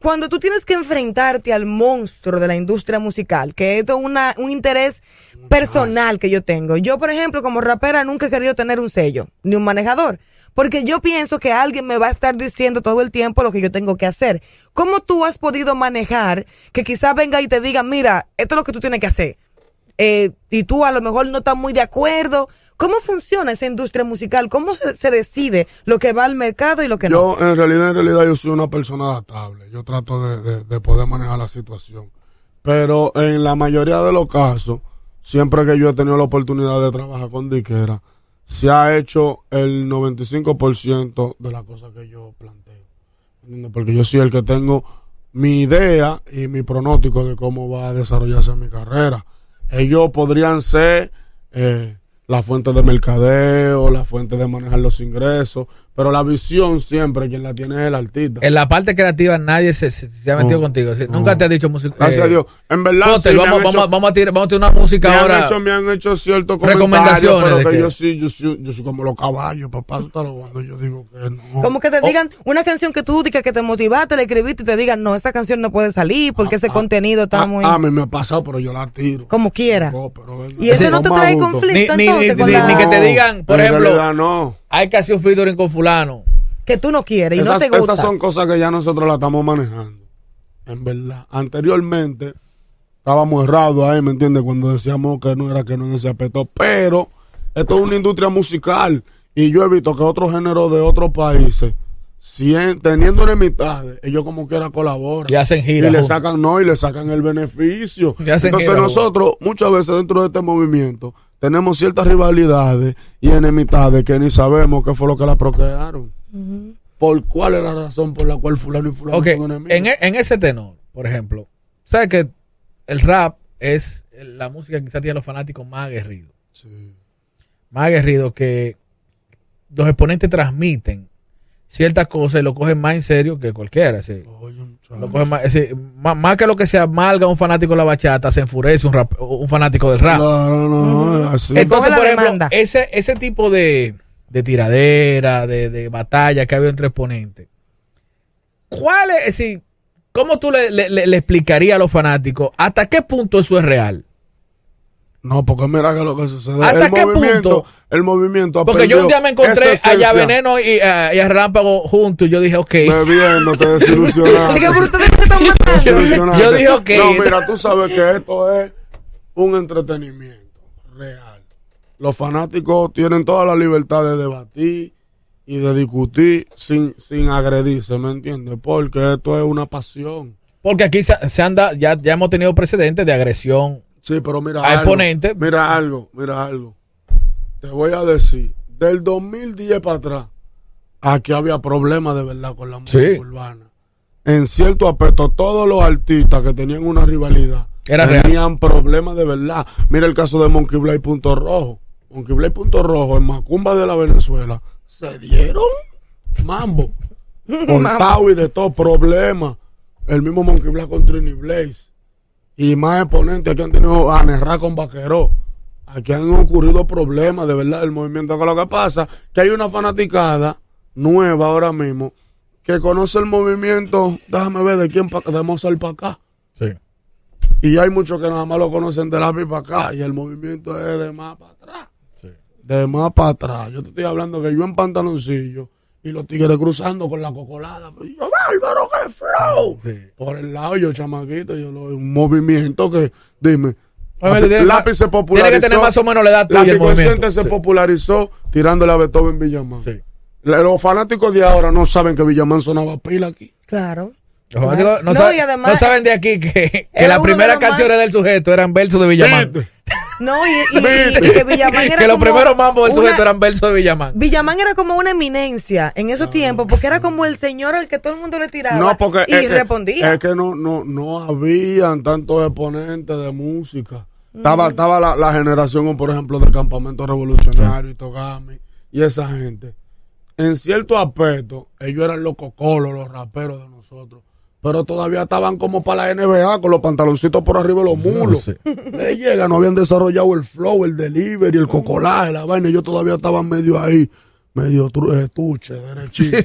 Cuando tú tienes que enfrentarte al monstruo de la industria musical, que esto es una, un interés personal que yo tengo. Yo, por ejemplo, como rapera nunca he querido tener un sello, ni un manejador. Porque yo pienso que alguien me va a estar diciendo todo el tiempo lo que yo tengo que hacer. ¿Cómo tú has podido manejar que quizás venga y te diga, mira, esto es lo que tú tienes que hacer? eh, y tú a lo mejor no estás muy de acuerdo. ¿Cómo funciona esa industria musical? ¿Cómo se, decide lo que va al mercado y lo que no? Yo, en realidad, en realidad, yo soy una persona adaptable. Yo trato de poder manejar la situación. Pero en la mayoría de los casos, siempre que yo he tenido la oportunidad de trabajar con Diquera, se ha hecho el 95% de las cosas que yo planteo. ¿Entiendes? Porque yo soy el que tengo mi idea y mi pronóstico de cómo va a desarrollarse mi carrera. Ellos podrían ser eh, la fuente de mercadeo, la fuente de manejar los ingresos, pero la visión siempre quien la tiene es el artista. En la parte creativa nadie se, se- se ha metido No, contigo. ¿sí? no. Nunca te ha dicho música. Gracias eh, a Dios. En verdad, sí, vamos, han vamos, hecho- vamos a tirar, vamos a tirar una música me han, ahora. hecho, me han hecho ciertos Recomendaciones comentarios, pero de que yo sí, yo sí, yo soy como los caballos, papá, tú estás cuando yo digo que no. Como que te Oh. digan una canción que tú digas que te motivaste, la escribiste y te digan, no, esa canción no puede salir porque ese Ah, contenido está a, muy... a mí me ha pasado, pero yo la tiro. como quiera. No, pero Y eso no te trae conflicto Ni- entonces ni- con ni- la- ni que te digan, por en ejemplo, realidad no. Hay que hacer un featuring con fulano. que tú no quieres y no te gusta. esas son cosas que ya nosotros la estamos manejando. En verdad. Anteriormente estábamos errados ahí, ¿me entiendes? Cuando decíamos que no era que no en ese aspecto. Pero esto es una industria musical. Y yo he visto que otros géneros de otros países cien- teniendo enemistades, ellos como quiera colaboran. Y hacen gira Y le sacan, no, y le sacan el beneficio. Y hacen Entonces gira nosotros, muchas veces dentro de este movimiento, tenemos ciertas rivalidades y enemistades que ni sabemos qué fue lo que la procrearon. ¿Por cuál es la razón por la cual fulano y fulano son enemigos? en, e- en ese tenor, por ejemplo, ¿sabes que el rap es la música que quizás tiene los fanáticos más aguerridos? Sí. Más aguerridos que los exponentes transmiten ciertas cosas y lo cogen más en serio que cualquiera. sí. Lo cogen más, más, más que lo que se amalga un fanático de la bachata, se enfurece un, rap- un fanático del rap. Claro, no, así. Entonces, por ejemplo, ese, ese tipo de, de tiradera, de, de batalla que ha habido entre exponentes, ¿cuál es, es decir, cómo tú le, le, le- le explicarías a los fanáticos hasta qué punto eso es real? No, porque mira que lo que sucede. ¿Hasta el qué movimiento, punto? El movimiento Porque yo un día me encontré esa allá esencia. Veneno y, a- y a Relámpago juntos y yo dije, ok, están matando. Desilusionante. Yo dije, ok. No, mira, tú sabes que esto es un entretenimiento real. Los fanáticos tienen toda la libertad de debatir y de discutir sin, sin agredirse, ¿me entiendes? Porque esto es una pasión. porque aquí se, se anda, ya, ya hemos tenido precedentes de agresión. Sí, pero mira algo. exponente. Mira algo, mira algo. Te voy a decir, del 2010 para atrás, aquí había problemas de verdad con la música Sí. urbana. En cierto aspecto, todos los artistas que tenían una rivalidad Era real. tenían problemas de verdad. Mira el caso de Monkey Blade Punto Rojo. Monkey Blade Punto Rojo en Macumba de la Venezuela se dieron mambo. Cortado y de todo problemas. El mismo Monkey Black con Trini Blaze. Y más exponentes que han tenido a Nerra con Vaqueró. Aquí han ocurrido problemas de verdad del movimiento. Lo que pasa que hay una fanaticada nueva ahora mismo que conoce el movimiento. Déjame ver de quién de Mozart para acá. Sí. Y hay muchos que nada más lo conocen de la para acá. Y el movimiento es de más para atrás. De más para atrás. Yo te estoy hablando que yo en pantaloncillo y los tigres cruzando con la cocolada. Yo, bárbaro, qué flow. Sí. Por el lado, yo chamaquito, yo lo, un movimiento que, dime, Obviamente tiene lápiz se popularizó. Tiene que tener más o menos la edad tuya Lápiz el movimiento. Se Sí. popularizó tirándole a Beethoven Villamán. Sí. Los fanáticos de ahora no saben que Villamán sonaba pila aquí. Claro. Los fanáticos no, No, saben, y además- no saben de aquí que, que las primeras canciones del sujeto eran versos de Villamán. ¿Viste? No, y, y- y- y que Villamán era que los primeros mambos del sujeto eran versos de Villamán. Villamán era como una eminencia en esos tiempos, porque era como el señor al que todo el mundo le tiraba No, porque y es que- respondía. es que no, no, no habían tantos exponentes de música. Estaba, estaba la, la generación, por ejemplo, de Campamento Revolucionario y Togami y esa gente. En cierto aspecto, ellos eran los cocolos, los raperos de nosotros. Pero todavía estaban como para la NBA con los pantaloncitos por arriba de los mulos. Le llega, no habían desarrollado el flow, el delivery, el cocolaje, la vaina. Ellos todavía estaban medio ahí, medio eh, tuche, derechito.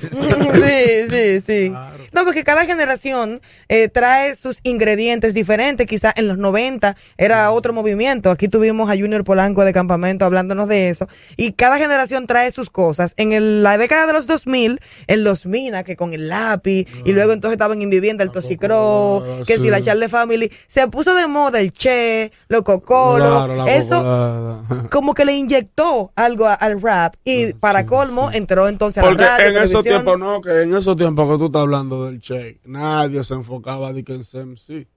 Sí, sí, sí. Claro. No, porque cada generación eh, trae sus ingredientes diferentes. Quizás en los 90 era otro movimiento. Aquí tuvimos a Junior Polanco de Campamento hablándonos de eso. Y cada generación trae sus cosas. En el- la década de los 2000, en los Mina, que con el lápiz, y luego entonces estaban en vivienda el Toxicro, Coca-Cola, que si la sí. Charlie Family, se puso de moda el Che, los Cocolo. Claro, eso como que le inyectó algo a- al rap. Y para sí, colmo, entró entonces a la Porque radio, en esos tiempos, no, que en esos tiempos que tú estás hablando del Che, nadie se enfocaba de que en CMC.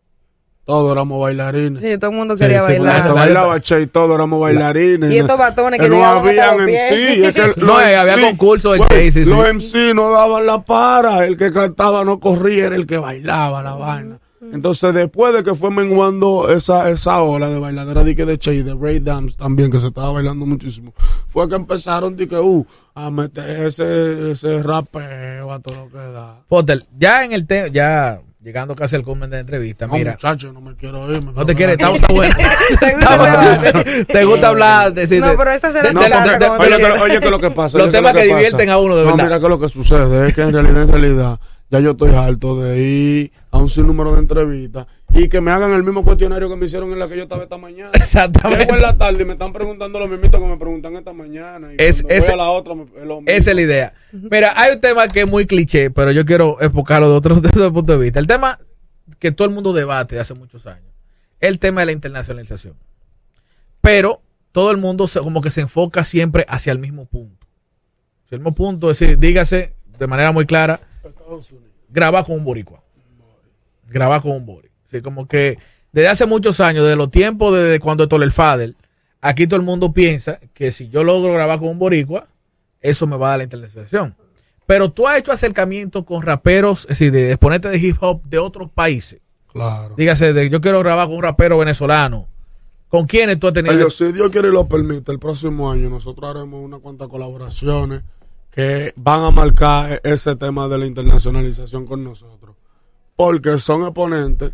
Todos éramos bailarines. Sí, todo el mundo quería Sí, bailar. Se bailaba Che y todos éramos bailarines. y estos batones que no llegaban hasta habían. MC. es que No, los eh, había MC, concursos de Che, sí, sí. Los MC no daban la para. El que cantaba no corría, era el que bailaba la vaina. Entonces, después de que fue menguando esa, esa ola de bailadera de, que de Che y de Ray Dams también, que se estaba bailando muchísimo, fue que empezaron de que, uh, a meter ese, ese rapeo a todo lo que da. Potter, ya en el tema, ya llegando casi al culmen de la entrevista, No, mira, muchacho, no me quiero ir. me no te quieres, está, está bueno. ¿Te gusta? Te gusta hablar, decir, No, pero esta será de- No, porque- oye, que, oye, que lo que pasa. Los que temas lo que pasa. divierten a uno, de no, verdad. mira que lo que sucede es que en realidad, en realidad, ya yo estoy harto de ir a un sinnúmero de entrevistas y que me hagan el mismo cuestionario que me hicieron en la que yo estaba esta mañana. Exactamente. Llego en la tarde y me están preguntando lo mismito que me preguntan esta mañana. Y Es- voy a la otra, me- mismo. Esa es la idea. Mira, hay un tema que es muy cliché, pero yo quiero enfocarlo de otro, otro punto de vista. El tema que todo el mundo debate hace muchos años, el tema de la internacionalización. Pero todo el mundo se- como que se enfoca siempre hacia el mismo punto. El mismo punto, es decir, dígase, de manera muy clara, Estados Unidos. grabar con un boricua. Grabar con un bori. Sí, como que desde hace muchos años, desde los tiempos de cuando esto el Fader, aquí todo el mundo piensa que si yo logro grabar con un boricua, eso me va a dar la internacionalización. Pero tú has hecho acercamiento con raperos, es decir, de exponentes de hip hop de otros países. Claro. Dígase, de, yo quiero grabar con un rapero venezolano. ¿Con quiénes tú has tenido? Ellos, si Dios quiere y lo permite, el próximo año nosotros haremos unas cuantas colaboraciones que van a marcar ese tema de la internacionalización con nosotros. Porque son exponentes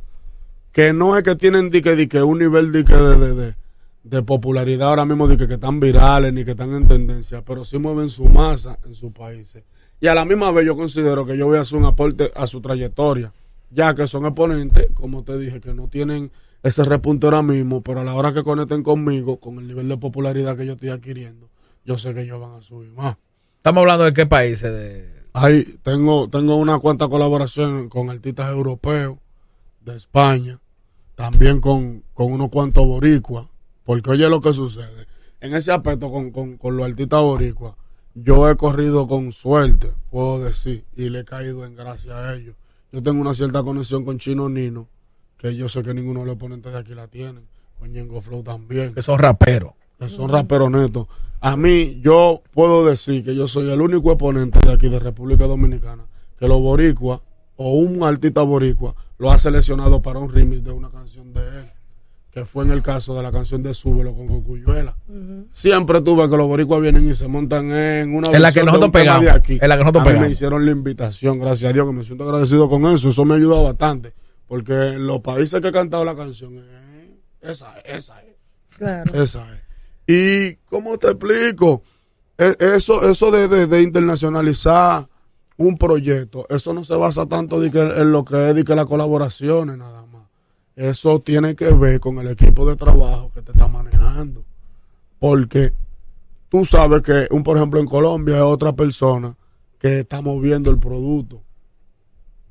que no es que tienen dique, dique, un nivel dique de, de, de, de popularidad ahora mismo, dique, que están virales ni que están en tendencia, pero sí mueven su masa en sus países. Y a la misma vez yo considero que yo voy a hacer un aporte a su trayectoria, ya que son exponentes, como te dije, que no tienen ese repunte ahora mismo, pero a la hora que conecten conmigo, con el nivel de popularidad que yo estoy adquiriendo, yo sé que ellos van a subir más. Estamos hablando de qué países. De... Ahí tengo, tengo una cuanta colaboración con artistas europeos de España, también con, con unos cuantos boricuas, porque oye lo que sucede. En ese aspecto con, con, con los artistas boricuas, yo he corrido con suerte, puedo decir, y le he caído en gracia a ellos. Yo tengo una cierta conexión con Chino Nino, que yo sé que ninguno de los oponentes de aquí la tienen, con Ñengo Flow también que son raperos. Son raperos netos. A mí, yo puedo decir que yo soy el único exponente de aquí, de República Dominicana, que los boricuas o un artista boricua lo ha seleccionado para un remix de una canción de él, que fue en el caso de la canción de Súbelo con Cocuyuela. Siempre tuve que los boricuas vienen y se montan en una En la que nosotros pegamos, de aquí. en la que nosotros a mí pegamos. me hicieron la invitación, gracias a Dios, que me siento agradecido con eso. Eso me ha ayudado bastante, porque en los países que he cantado la canción, eh, esa es, esa es. Claro. Esa es. Y, ¿cómo te explico? E- Eso, eso de, de- internacionalizar un proyecto, eso no se basa tanto en lo que es de que las colaboraciones nada más. Eso tiene que ver con el equipo de trabajo que te está manejando. Porque tú sabes que, un, por ejemplo, en Colombia hay otra persona que está moviendo el producto.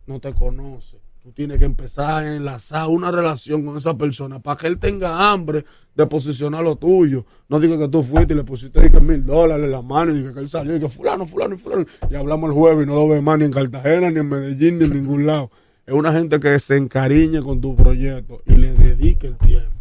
No te conoce. Tú tienes que empezar a enlazar una relación con esa persona para que él tenga hambre de posicionar lo tuyo. No diga que tú fuiste y le pusiste mil dólares en la mano y que él salió y que fulano, fulano fulano. Y hablamos el jueves y no lo ve más ni en Cartagena, ni en Medellín, ni en ningún lado. Es una gente que se encariñe con tu proyecto y le dedique el tiempo.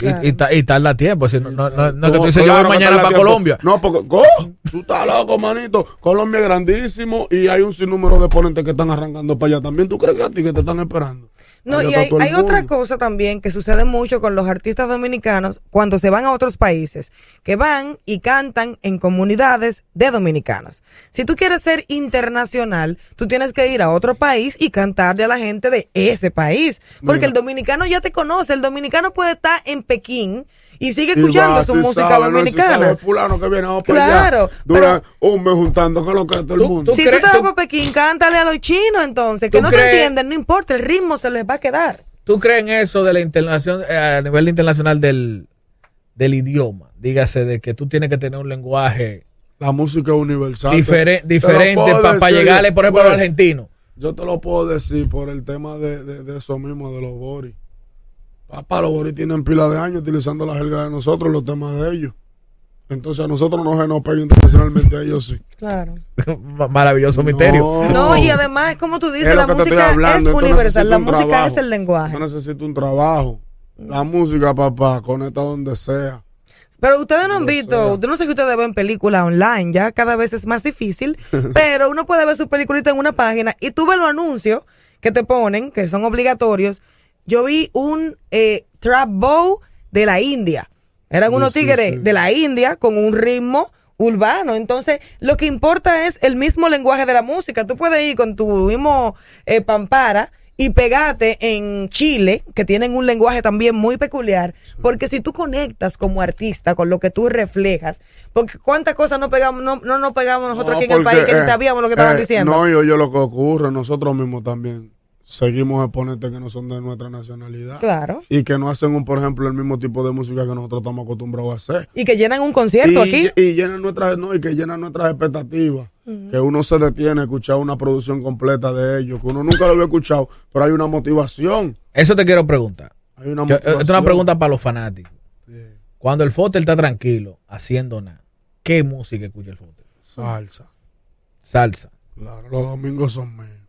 Y- Claro. Y, ta- y tarda tiempo. si no, no, no, no es que tú dices, yo voy claro mañana para tiempo. Colombia. No, porque, ¿cómo? Tú estás loco, manito. Colombia es grandísimo y hay un sinnúmero de ponentes que están arrancando para allá. También tú crees que a ti que te están esperando. No, y hay, otra cosa también que sucede mucho con los artistas dominicanos cuando se van a otros países, que van y cantan en comunidades de dominicanos. Si tú quieres ser internacional, tú tienes que ir a otro país y cantarle a la gente de ese país, porque Mira. el dominicano ya te conoce, el dominicano puede estar en Pekín y sigue Y escuchando va, su si música sabe, no, dominicana. sabe fulano que viene vamos para Claro, allá. Dura un mes juntando con lo que todo el mundo. si tú te vas para Pekín, cántale a los chinos entonces, que ¿Tú no te entienden, no importa, el ritmo se les va a quedar. ¿Tú crees en eso de la internación, eh, a nivel internacional del, del idioma? Dígase, de que tú tienes que tener un lenguaje La música universal. difere- diferente para llegarle, por ejemplo, a los bueno, argentinos. Yo te lo puedo decir por el tema de, de, de eso mismo, de los boris. Papá, los boris tienen pila de años utilizando la jerga de nosotros, los temas de ellos. Entonces a nosotros no se nos pega internacionalmente, a ellos sí. Claro. Maravilloso misterio. No, y además, como tú dices, la música hablando, es esto universal, la música trabajo. es el lenguaje. Yo necesito un trabajo. La música, papá, conecta donde sea. Pero ustedes no han visto, sea. yo no sé que ustedes ven películas online, ya cada vez es más difícil, pero uno puede ver su peliculita en una página y tú ves los anuncios que te ponen, que son obligatorios. Yo vi un eh, trap bow de la India. Eran unos sí, tigres sí. de la India con un ritmo urbano. Entonces, lo que importa es el mismo lenguaje de la música. Tú puedes ir con tu mismo eh, pampara y pegarte en Chile, que tienen un lenguaje también muy peculiar, porque si tú conectas como artista con lo que tú reflejas, porque cuántas cosas no pegamos, no, no nos pegamos nosotros No, aquí en el país que ni eh, sabíamos lo que estaban eh, diciendo. No, yo, yo lo que ocurre, nosotros mismos también seguimos exponentes que no son de nuestra nacionalidad. Claro. Y que no hacen, un, por ejemplo, el mismo tipo de música que nosotros estamos acostumbrados a hacer. Y que llenan un concierto y, aquí. y llenan nuestras, no, y que llenan nuestras expectativas. Que uno se detiene a escuchar una producción completa de ellos, que uno nunca lo había escuchado, pero hay una motivación. Eso te quiero preguntar. Hay una eh, motivación. Esta es una pregunta para los fanáticos. Cuando el Fotel está tranquilo, haciendo nada, ¿qué música escucha el Fotel? Salsa. Salsa. Claro, los domingos son míos.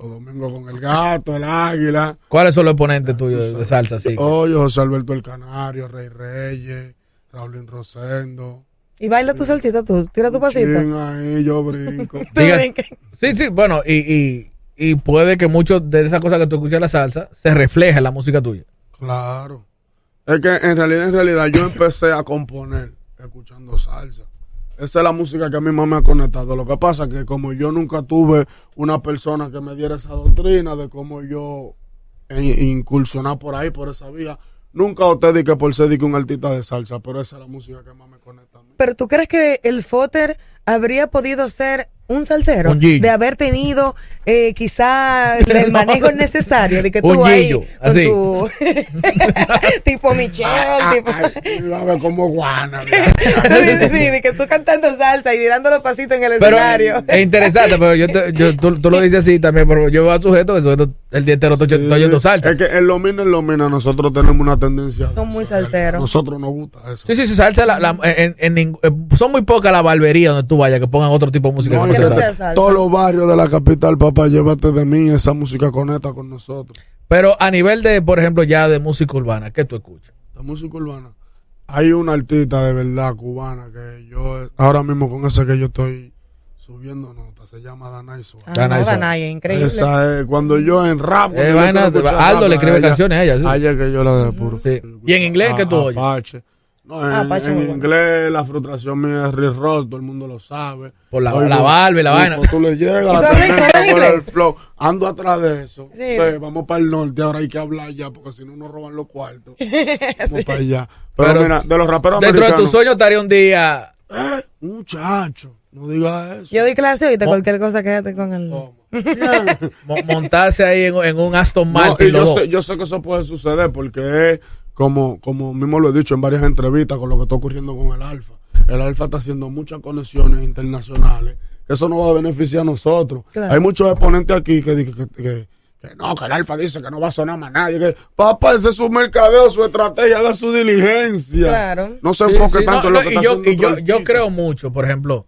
Los domingos con el gato, el águila. ¿Cuáles son los exponentes tuyos de, salsa? Así? Oye, José Alberto el Canario, Rey Reyes, Raulín Rosendo. Y baila tu salsita tú, tira tu pasito. Chin, ahí yo brinco. Diga-. Sí, sí, bueno, y, y, y puede que mucho de esas cosas que tú escuchas en la salsa se refleje en la música tuya. Claro. Es que en realidad, en realidad, yo empecé a componer escuchando salsa. Esa es la música que a mí más me ha conectado. Lo que pasa es que como yo nunca tuve una persona que me diera esa doctrina de cómo yo incursionar por ahí, por esa vía, nunca usted di que por ser di que un artista de salsa, pero esa es la música que más me conecta a mí. Pero tú crees que el Foter habría podido ser un salsero Un de haber tenido eh, quizá el manejo necesario de que tú ahí Gillo, con así. tu tipo Michelle, Ah, tipo ay, iba a ver como guana. Sí, sí, sí, de que tú cantando salsa y tirando los pasitos en el Pero escenario. es interesante, pero yo, te- yo tú, tú lo dices así también, pero yo veo a sujetos que sujeto el día entero estoy estoy oyendo salsa. Es que en Lomina, en Lomina, nosotros tenemos una tendencia. de Son muy salseros. Nosotros nos gusta eso. Sí, sí, sí, salsa, la, la- en, en ning- eh, son muy pocas las barberías donde tú vayas que pongan otro tipo de música. No, que no sea salsa. Todos los barrios de la capital, papá, llévate de mí, esa música conecta con nosotros. Pero a nivel de, por ejemplo, ya de música urbana, ¿qué tú escuchas? La música urbana. Hay una artista de verdad cubana que yo, ahora mismo con esa que yo estoy subiendo notas, se llama Danay Suárez. Ah, Danay no, Suárez. Danay, increíble. Esa es, cuando yo en rap. Eh, yo vaina, Aldo rap, le escribe a ella- canciones a ella, sí. a ella que yo la de puro. Sí. ¿Y en inglés qué tú oyes? Apache. No, en, Ah, en bueno. inglés la frustración mía es Rick Ross, todo el mundo lo sabe. Por la- la barba y la vaina. Tú le llegas, ¿Y la hablas con el flow. Ando atrás de eso. Sí. Pues, vamos para el norte, ahora hay que hablar ya, porque si no nos roban los cuartos. Vamos para allá. Pero, Pero mira, de los raperos Dentro de tu sueño estaría un día. Eh, muchacho, no digas eso. Yo doy clase ahorita, cualquier cosa quédate con el... Montarse ahí en, en un Aston No, Martin. y yo, sé, yo sé que eso puede suceder porque es como, como mismo lo he dicho en varias entrevistas con lo que está ocurriendo con el Alfa. El Alfa está haciendo muchas conexiones internacionales. Eso nos va a beneficiar a nosotros. Claro. Hay muchos exponentes aquí que, dicen que, que- que no, que el Alfa dice que no va a sonar más nadie. Que, papá, ese es su mercadeo, su estrategia, haga su diligencia. Claro. No se enfoque sí, tanto no, en lo no, que y está yo, haciendo y yo, yo creo mucho, por ejemplo,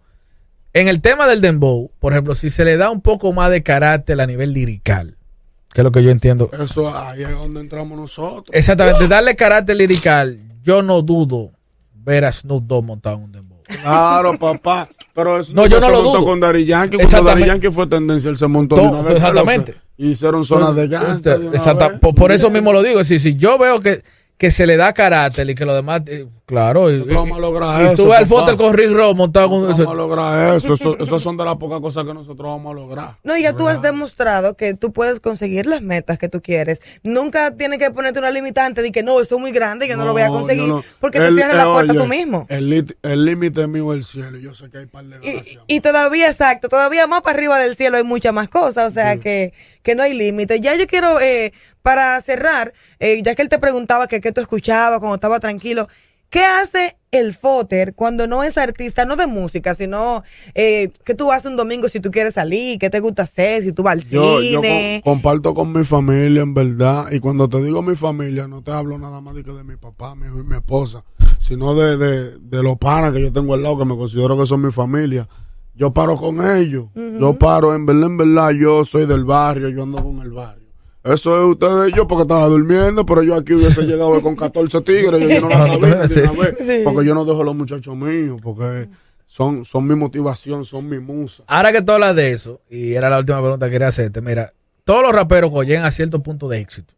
en el tema del dembow, por ejemplo, si se le da un poco más de carácter a nivel lirical, que es lo que yo entiendo. Eso ahí es donde entramos nosotros. Exactamente, darle carácter lirical, yo no dudo ver a Snoop Dogg montado en un dembow. Claro, papá. Pero eso No, yo no se lo montó dudo. con Daddy Yankee. Cuando. Daddy Yankee fue tendencia, él se montó de una vez. exactamente. Hicieron zonas de Exacta- vez. por, por eso mismo lo digo, decir, si yo veo que, que se le da carácter y que lo demás, eh, claro, y, vamos a lograr y eso, tú ves al. Foster con Rick Ross montado con eso. vamos a lograr eso. Eso, Esas son de las pocas cosas que nosotros vamos a lograr. No, ya tú has demostrado que tú puedes conseguir las metas que tú quieres. Nunca tienes que ponerte una limitante de que no, eso es muy grande y que no, lo voy a conseguir. no. Porque te El- cierras la eh, puerta oye, tú mismo. El límite mío es el cielo. y Yo sé que hay par de Y, gracias. y todavía, exacto, todavía más para arriba del cielo hay muchas más cosas, o sea que, que no hay límite. Ya yo quiero, eh, para cerrar, eh, ya que él te preguntaba que qué tú escuchabas cuando estaba tranquilo, ¿qué hace el Foter cuando no es artista, no de música, sino eh, que tú haces un domingo si tú quieres salir, qué te gusta hacer, si tú vas al Yo, yo cine? com- comparto con mi familia, en verdad. Y cuando te digo mi familia, no te hablo nada más de que de mi papá, mi hijo y mi esposa, sino de, de, de los panas que yo tengo al lado, que me considero que son mi familia. Yo paro con ellos. Yo paro, en verdad, en verdad, yo soy del barrio, yo ando con el barrio. Eso es ustedes y yo porque estaba durmiendo, pero yo aquí hubiese llegado con 14 tigres, yo lleno la vez, Sí. porque yo no dejo a los muchachos míos, porque son, son mi motivación, son mi musa. Ahora que tú hablas de eso, y era la última pregunta que quería hacerte, mira, todos los raperos que llegan a cierto punto de éxito,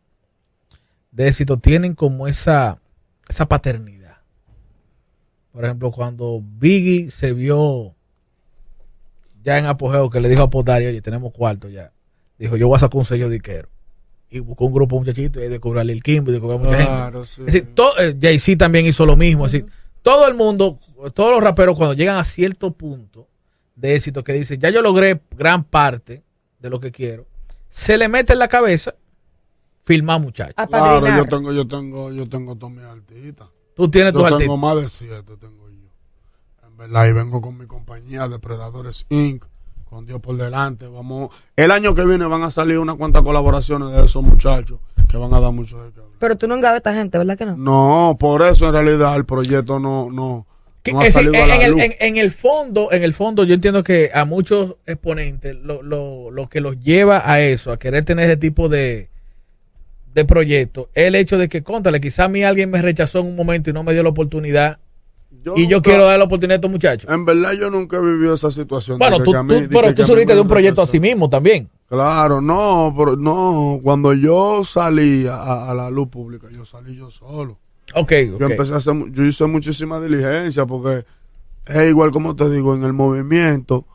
de éxito, tienen como esa, esa paternidad. Por ejemplo, cuando Biggie se vio ya en apogeo, que le dijo a Potario, oye, tenemos cuarto ya, dijo, yo voy a sacar un sello diquero. Y buscó un grupo de muchachitos y descubrió a Lil Kim y descubrió a mucha gente. Claro, sí. Es decir, to- eh, Jay-Z también hizo lo mismo. Decir, todo el mundo, todos los raperos, cuando llegan a cierto punto de éxito, que dicen, ya yo logré gran parte de lo que quiero, se le mete en la cabeza filmar muchachos. Claro, yo tengo, yo tengo, yo tengo todos mis artistas. Tú tienes tus Yo tengo artistas. más de siete, tengo yo. En verdad, y vengo con mi compañía Depredadores Inc., con Dios por delante. Vamos, el año que viene van a salir unas cuantas colaboraciones de esos muchachos que van a dar mucho de. Pero tú no engabas a esta gente, ¿verdad que no? No, por eso en realidad el proyecto no, no, ha decir, salido a en, la el, luz. en- en el fondo, en el fondo, yo entiendo que a muchos exponentes lo, lo, lo que los lleva a eso, a querer tener ese tipo de, de proyectos, es el hecho de que, contale, quizá a mí alguien me rechazó en un momento y no me dio la oportunidad, y yo nunca- quiero dar la oportunidad a estos muchachos. En verdad yo nunca he vivido esa situación. Bueno, tú, a mí- tú- pero tú a me de un proyecto rechazó. así mismo también. Claro, no, pero no, cuando yo salí a, a la luz pública, yo salí yo solo. Ok, ok. Yo empecé a hacer, yo hice muchísima diligencia porque es igual como te digo, en el movimiento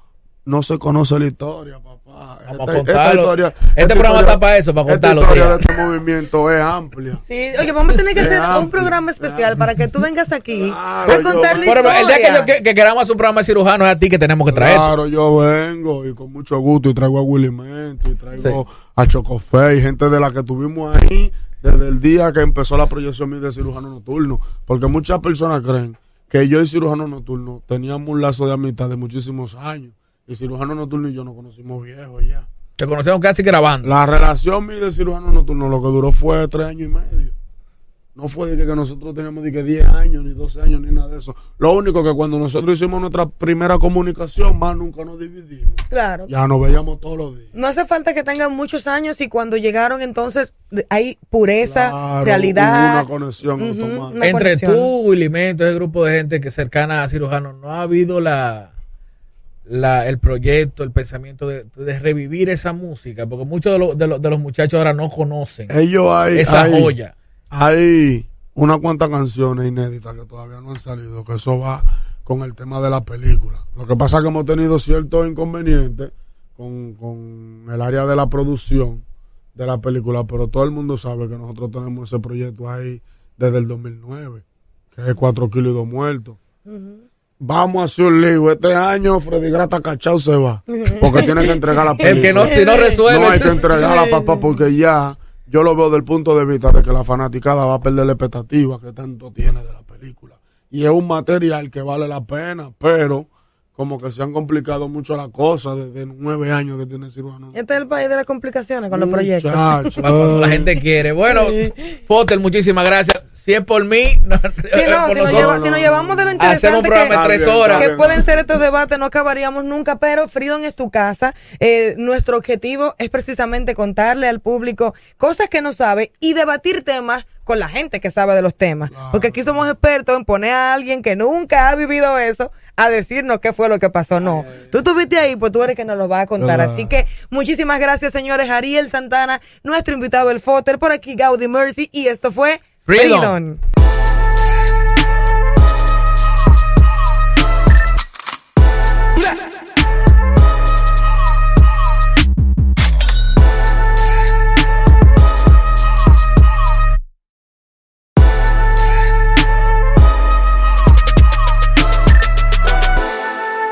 no se conoce la historia, papá. Vamos a contarlo. Este programa historia- está para eso, para contarlo, historia tía. de este movimiento es amplia. Sí, oye, vamos a tener que Es hacer un programa es especial para que tú vengas aquí Claro, a yo- contar la historia. el día que, yo- que- que queramos hacer un programa de cirujano es a ti que tenemos que traer. Claro, yo vengo y con mucho gusto y traigo a Willy Mento y traigo a Chocofé y gente de la que tuvimos ahí desde el día que empezó la proyección mía de cirujano nocturno. Porque muchas personas creen que yo y cirujano nocturno teníamos un lazo de amistad de muchísimos años. Y cirujano nocturno y yo nos conocimos viejos ya. Te conocemos casi grabando. La relación mía de cirujano nocturno lo que duró fue tres años y medio. No fue de que, que nosotros teníamos de que 10 años, ni 12 años, ni nada de eso. Lo único que cuando nosotros hicimos nuestra primera comunicación, más nunca nos dividimos. Claro. Ya nos veíamos todos los días. No hace falta que tengan muchos años y cuando llegaron entonces hay pureza, Claro, realidad. una conexión automática. una Entre conexión. tú, Willy Mento, ese grupo de gente que es cercana a cirujano, no ha habido la, la el proyecto, el pensamiento de, de revivir esa música, porque muchos de, los- de, los- de los muchachos ahora no conocen Ellos hay, esa hay, joya. hay unas cuantas canciones inéditas que todavía no han salido, que eso va con el tema de la película. Lo que pasa es que hemos tenido ciertos inconvenientes con, con el área de la producción de la película, pero todo el mundo sabe que nosotros tenemos ese proyecto ahí desde el 2009, que es Cuatro kilos y dos muertos. Vamos a hacer un lío. Este año Freddy Grata Cachao se va. Porque tiene que entregar la película. El que no, si no resuelve. No hay que entregarla, papá, porque ya yo lo veo del punto de vista de que la fanaticada va a perder la expectativa que tanto tiene de la película. Y es un material que vale la pena, pero como que se han complicado mucho las cosas desde nueve años que tiene cirujano. Este es el país de las complicaciones con los proyectos. Cuando la gente quiere. Bueno, Fotel, muchísimas gracias. Si es por mí, no, Sí, no, por si, nos lleva- si nos llevamos de lo Hacemos un interesante programa que, de tres horas. que pueden ser estos debates, no acabaríamos nunca, pero Freedom es tu casa. Eh, nuestro objetivo es precisamente contarle al público cosas que no sabe y debatir temas con la gente que sabe de los temas. Claro. Porque aquí somos expertos en poner a alguien que nunca ha vivido eso a decirnos qué fue lo que pasó. No, tú estuviste ahí, pues tú eres que nos lo vas a contar. Claro. Así que muchísimas gracias, señores. Ariel Santana, nuestro invitado, el Foter, por aquí Gaudi Mercy, y esto fue Freedom. Freedom.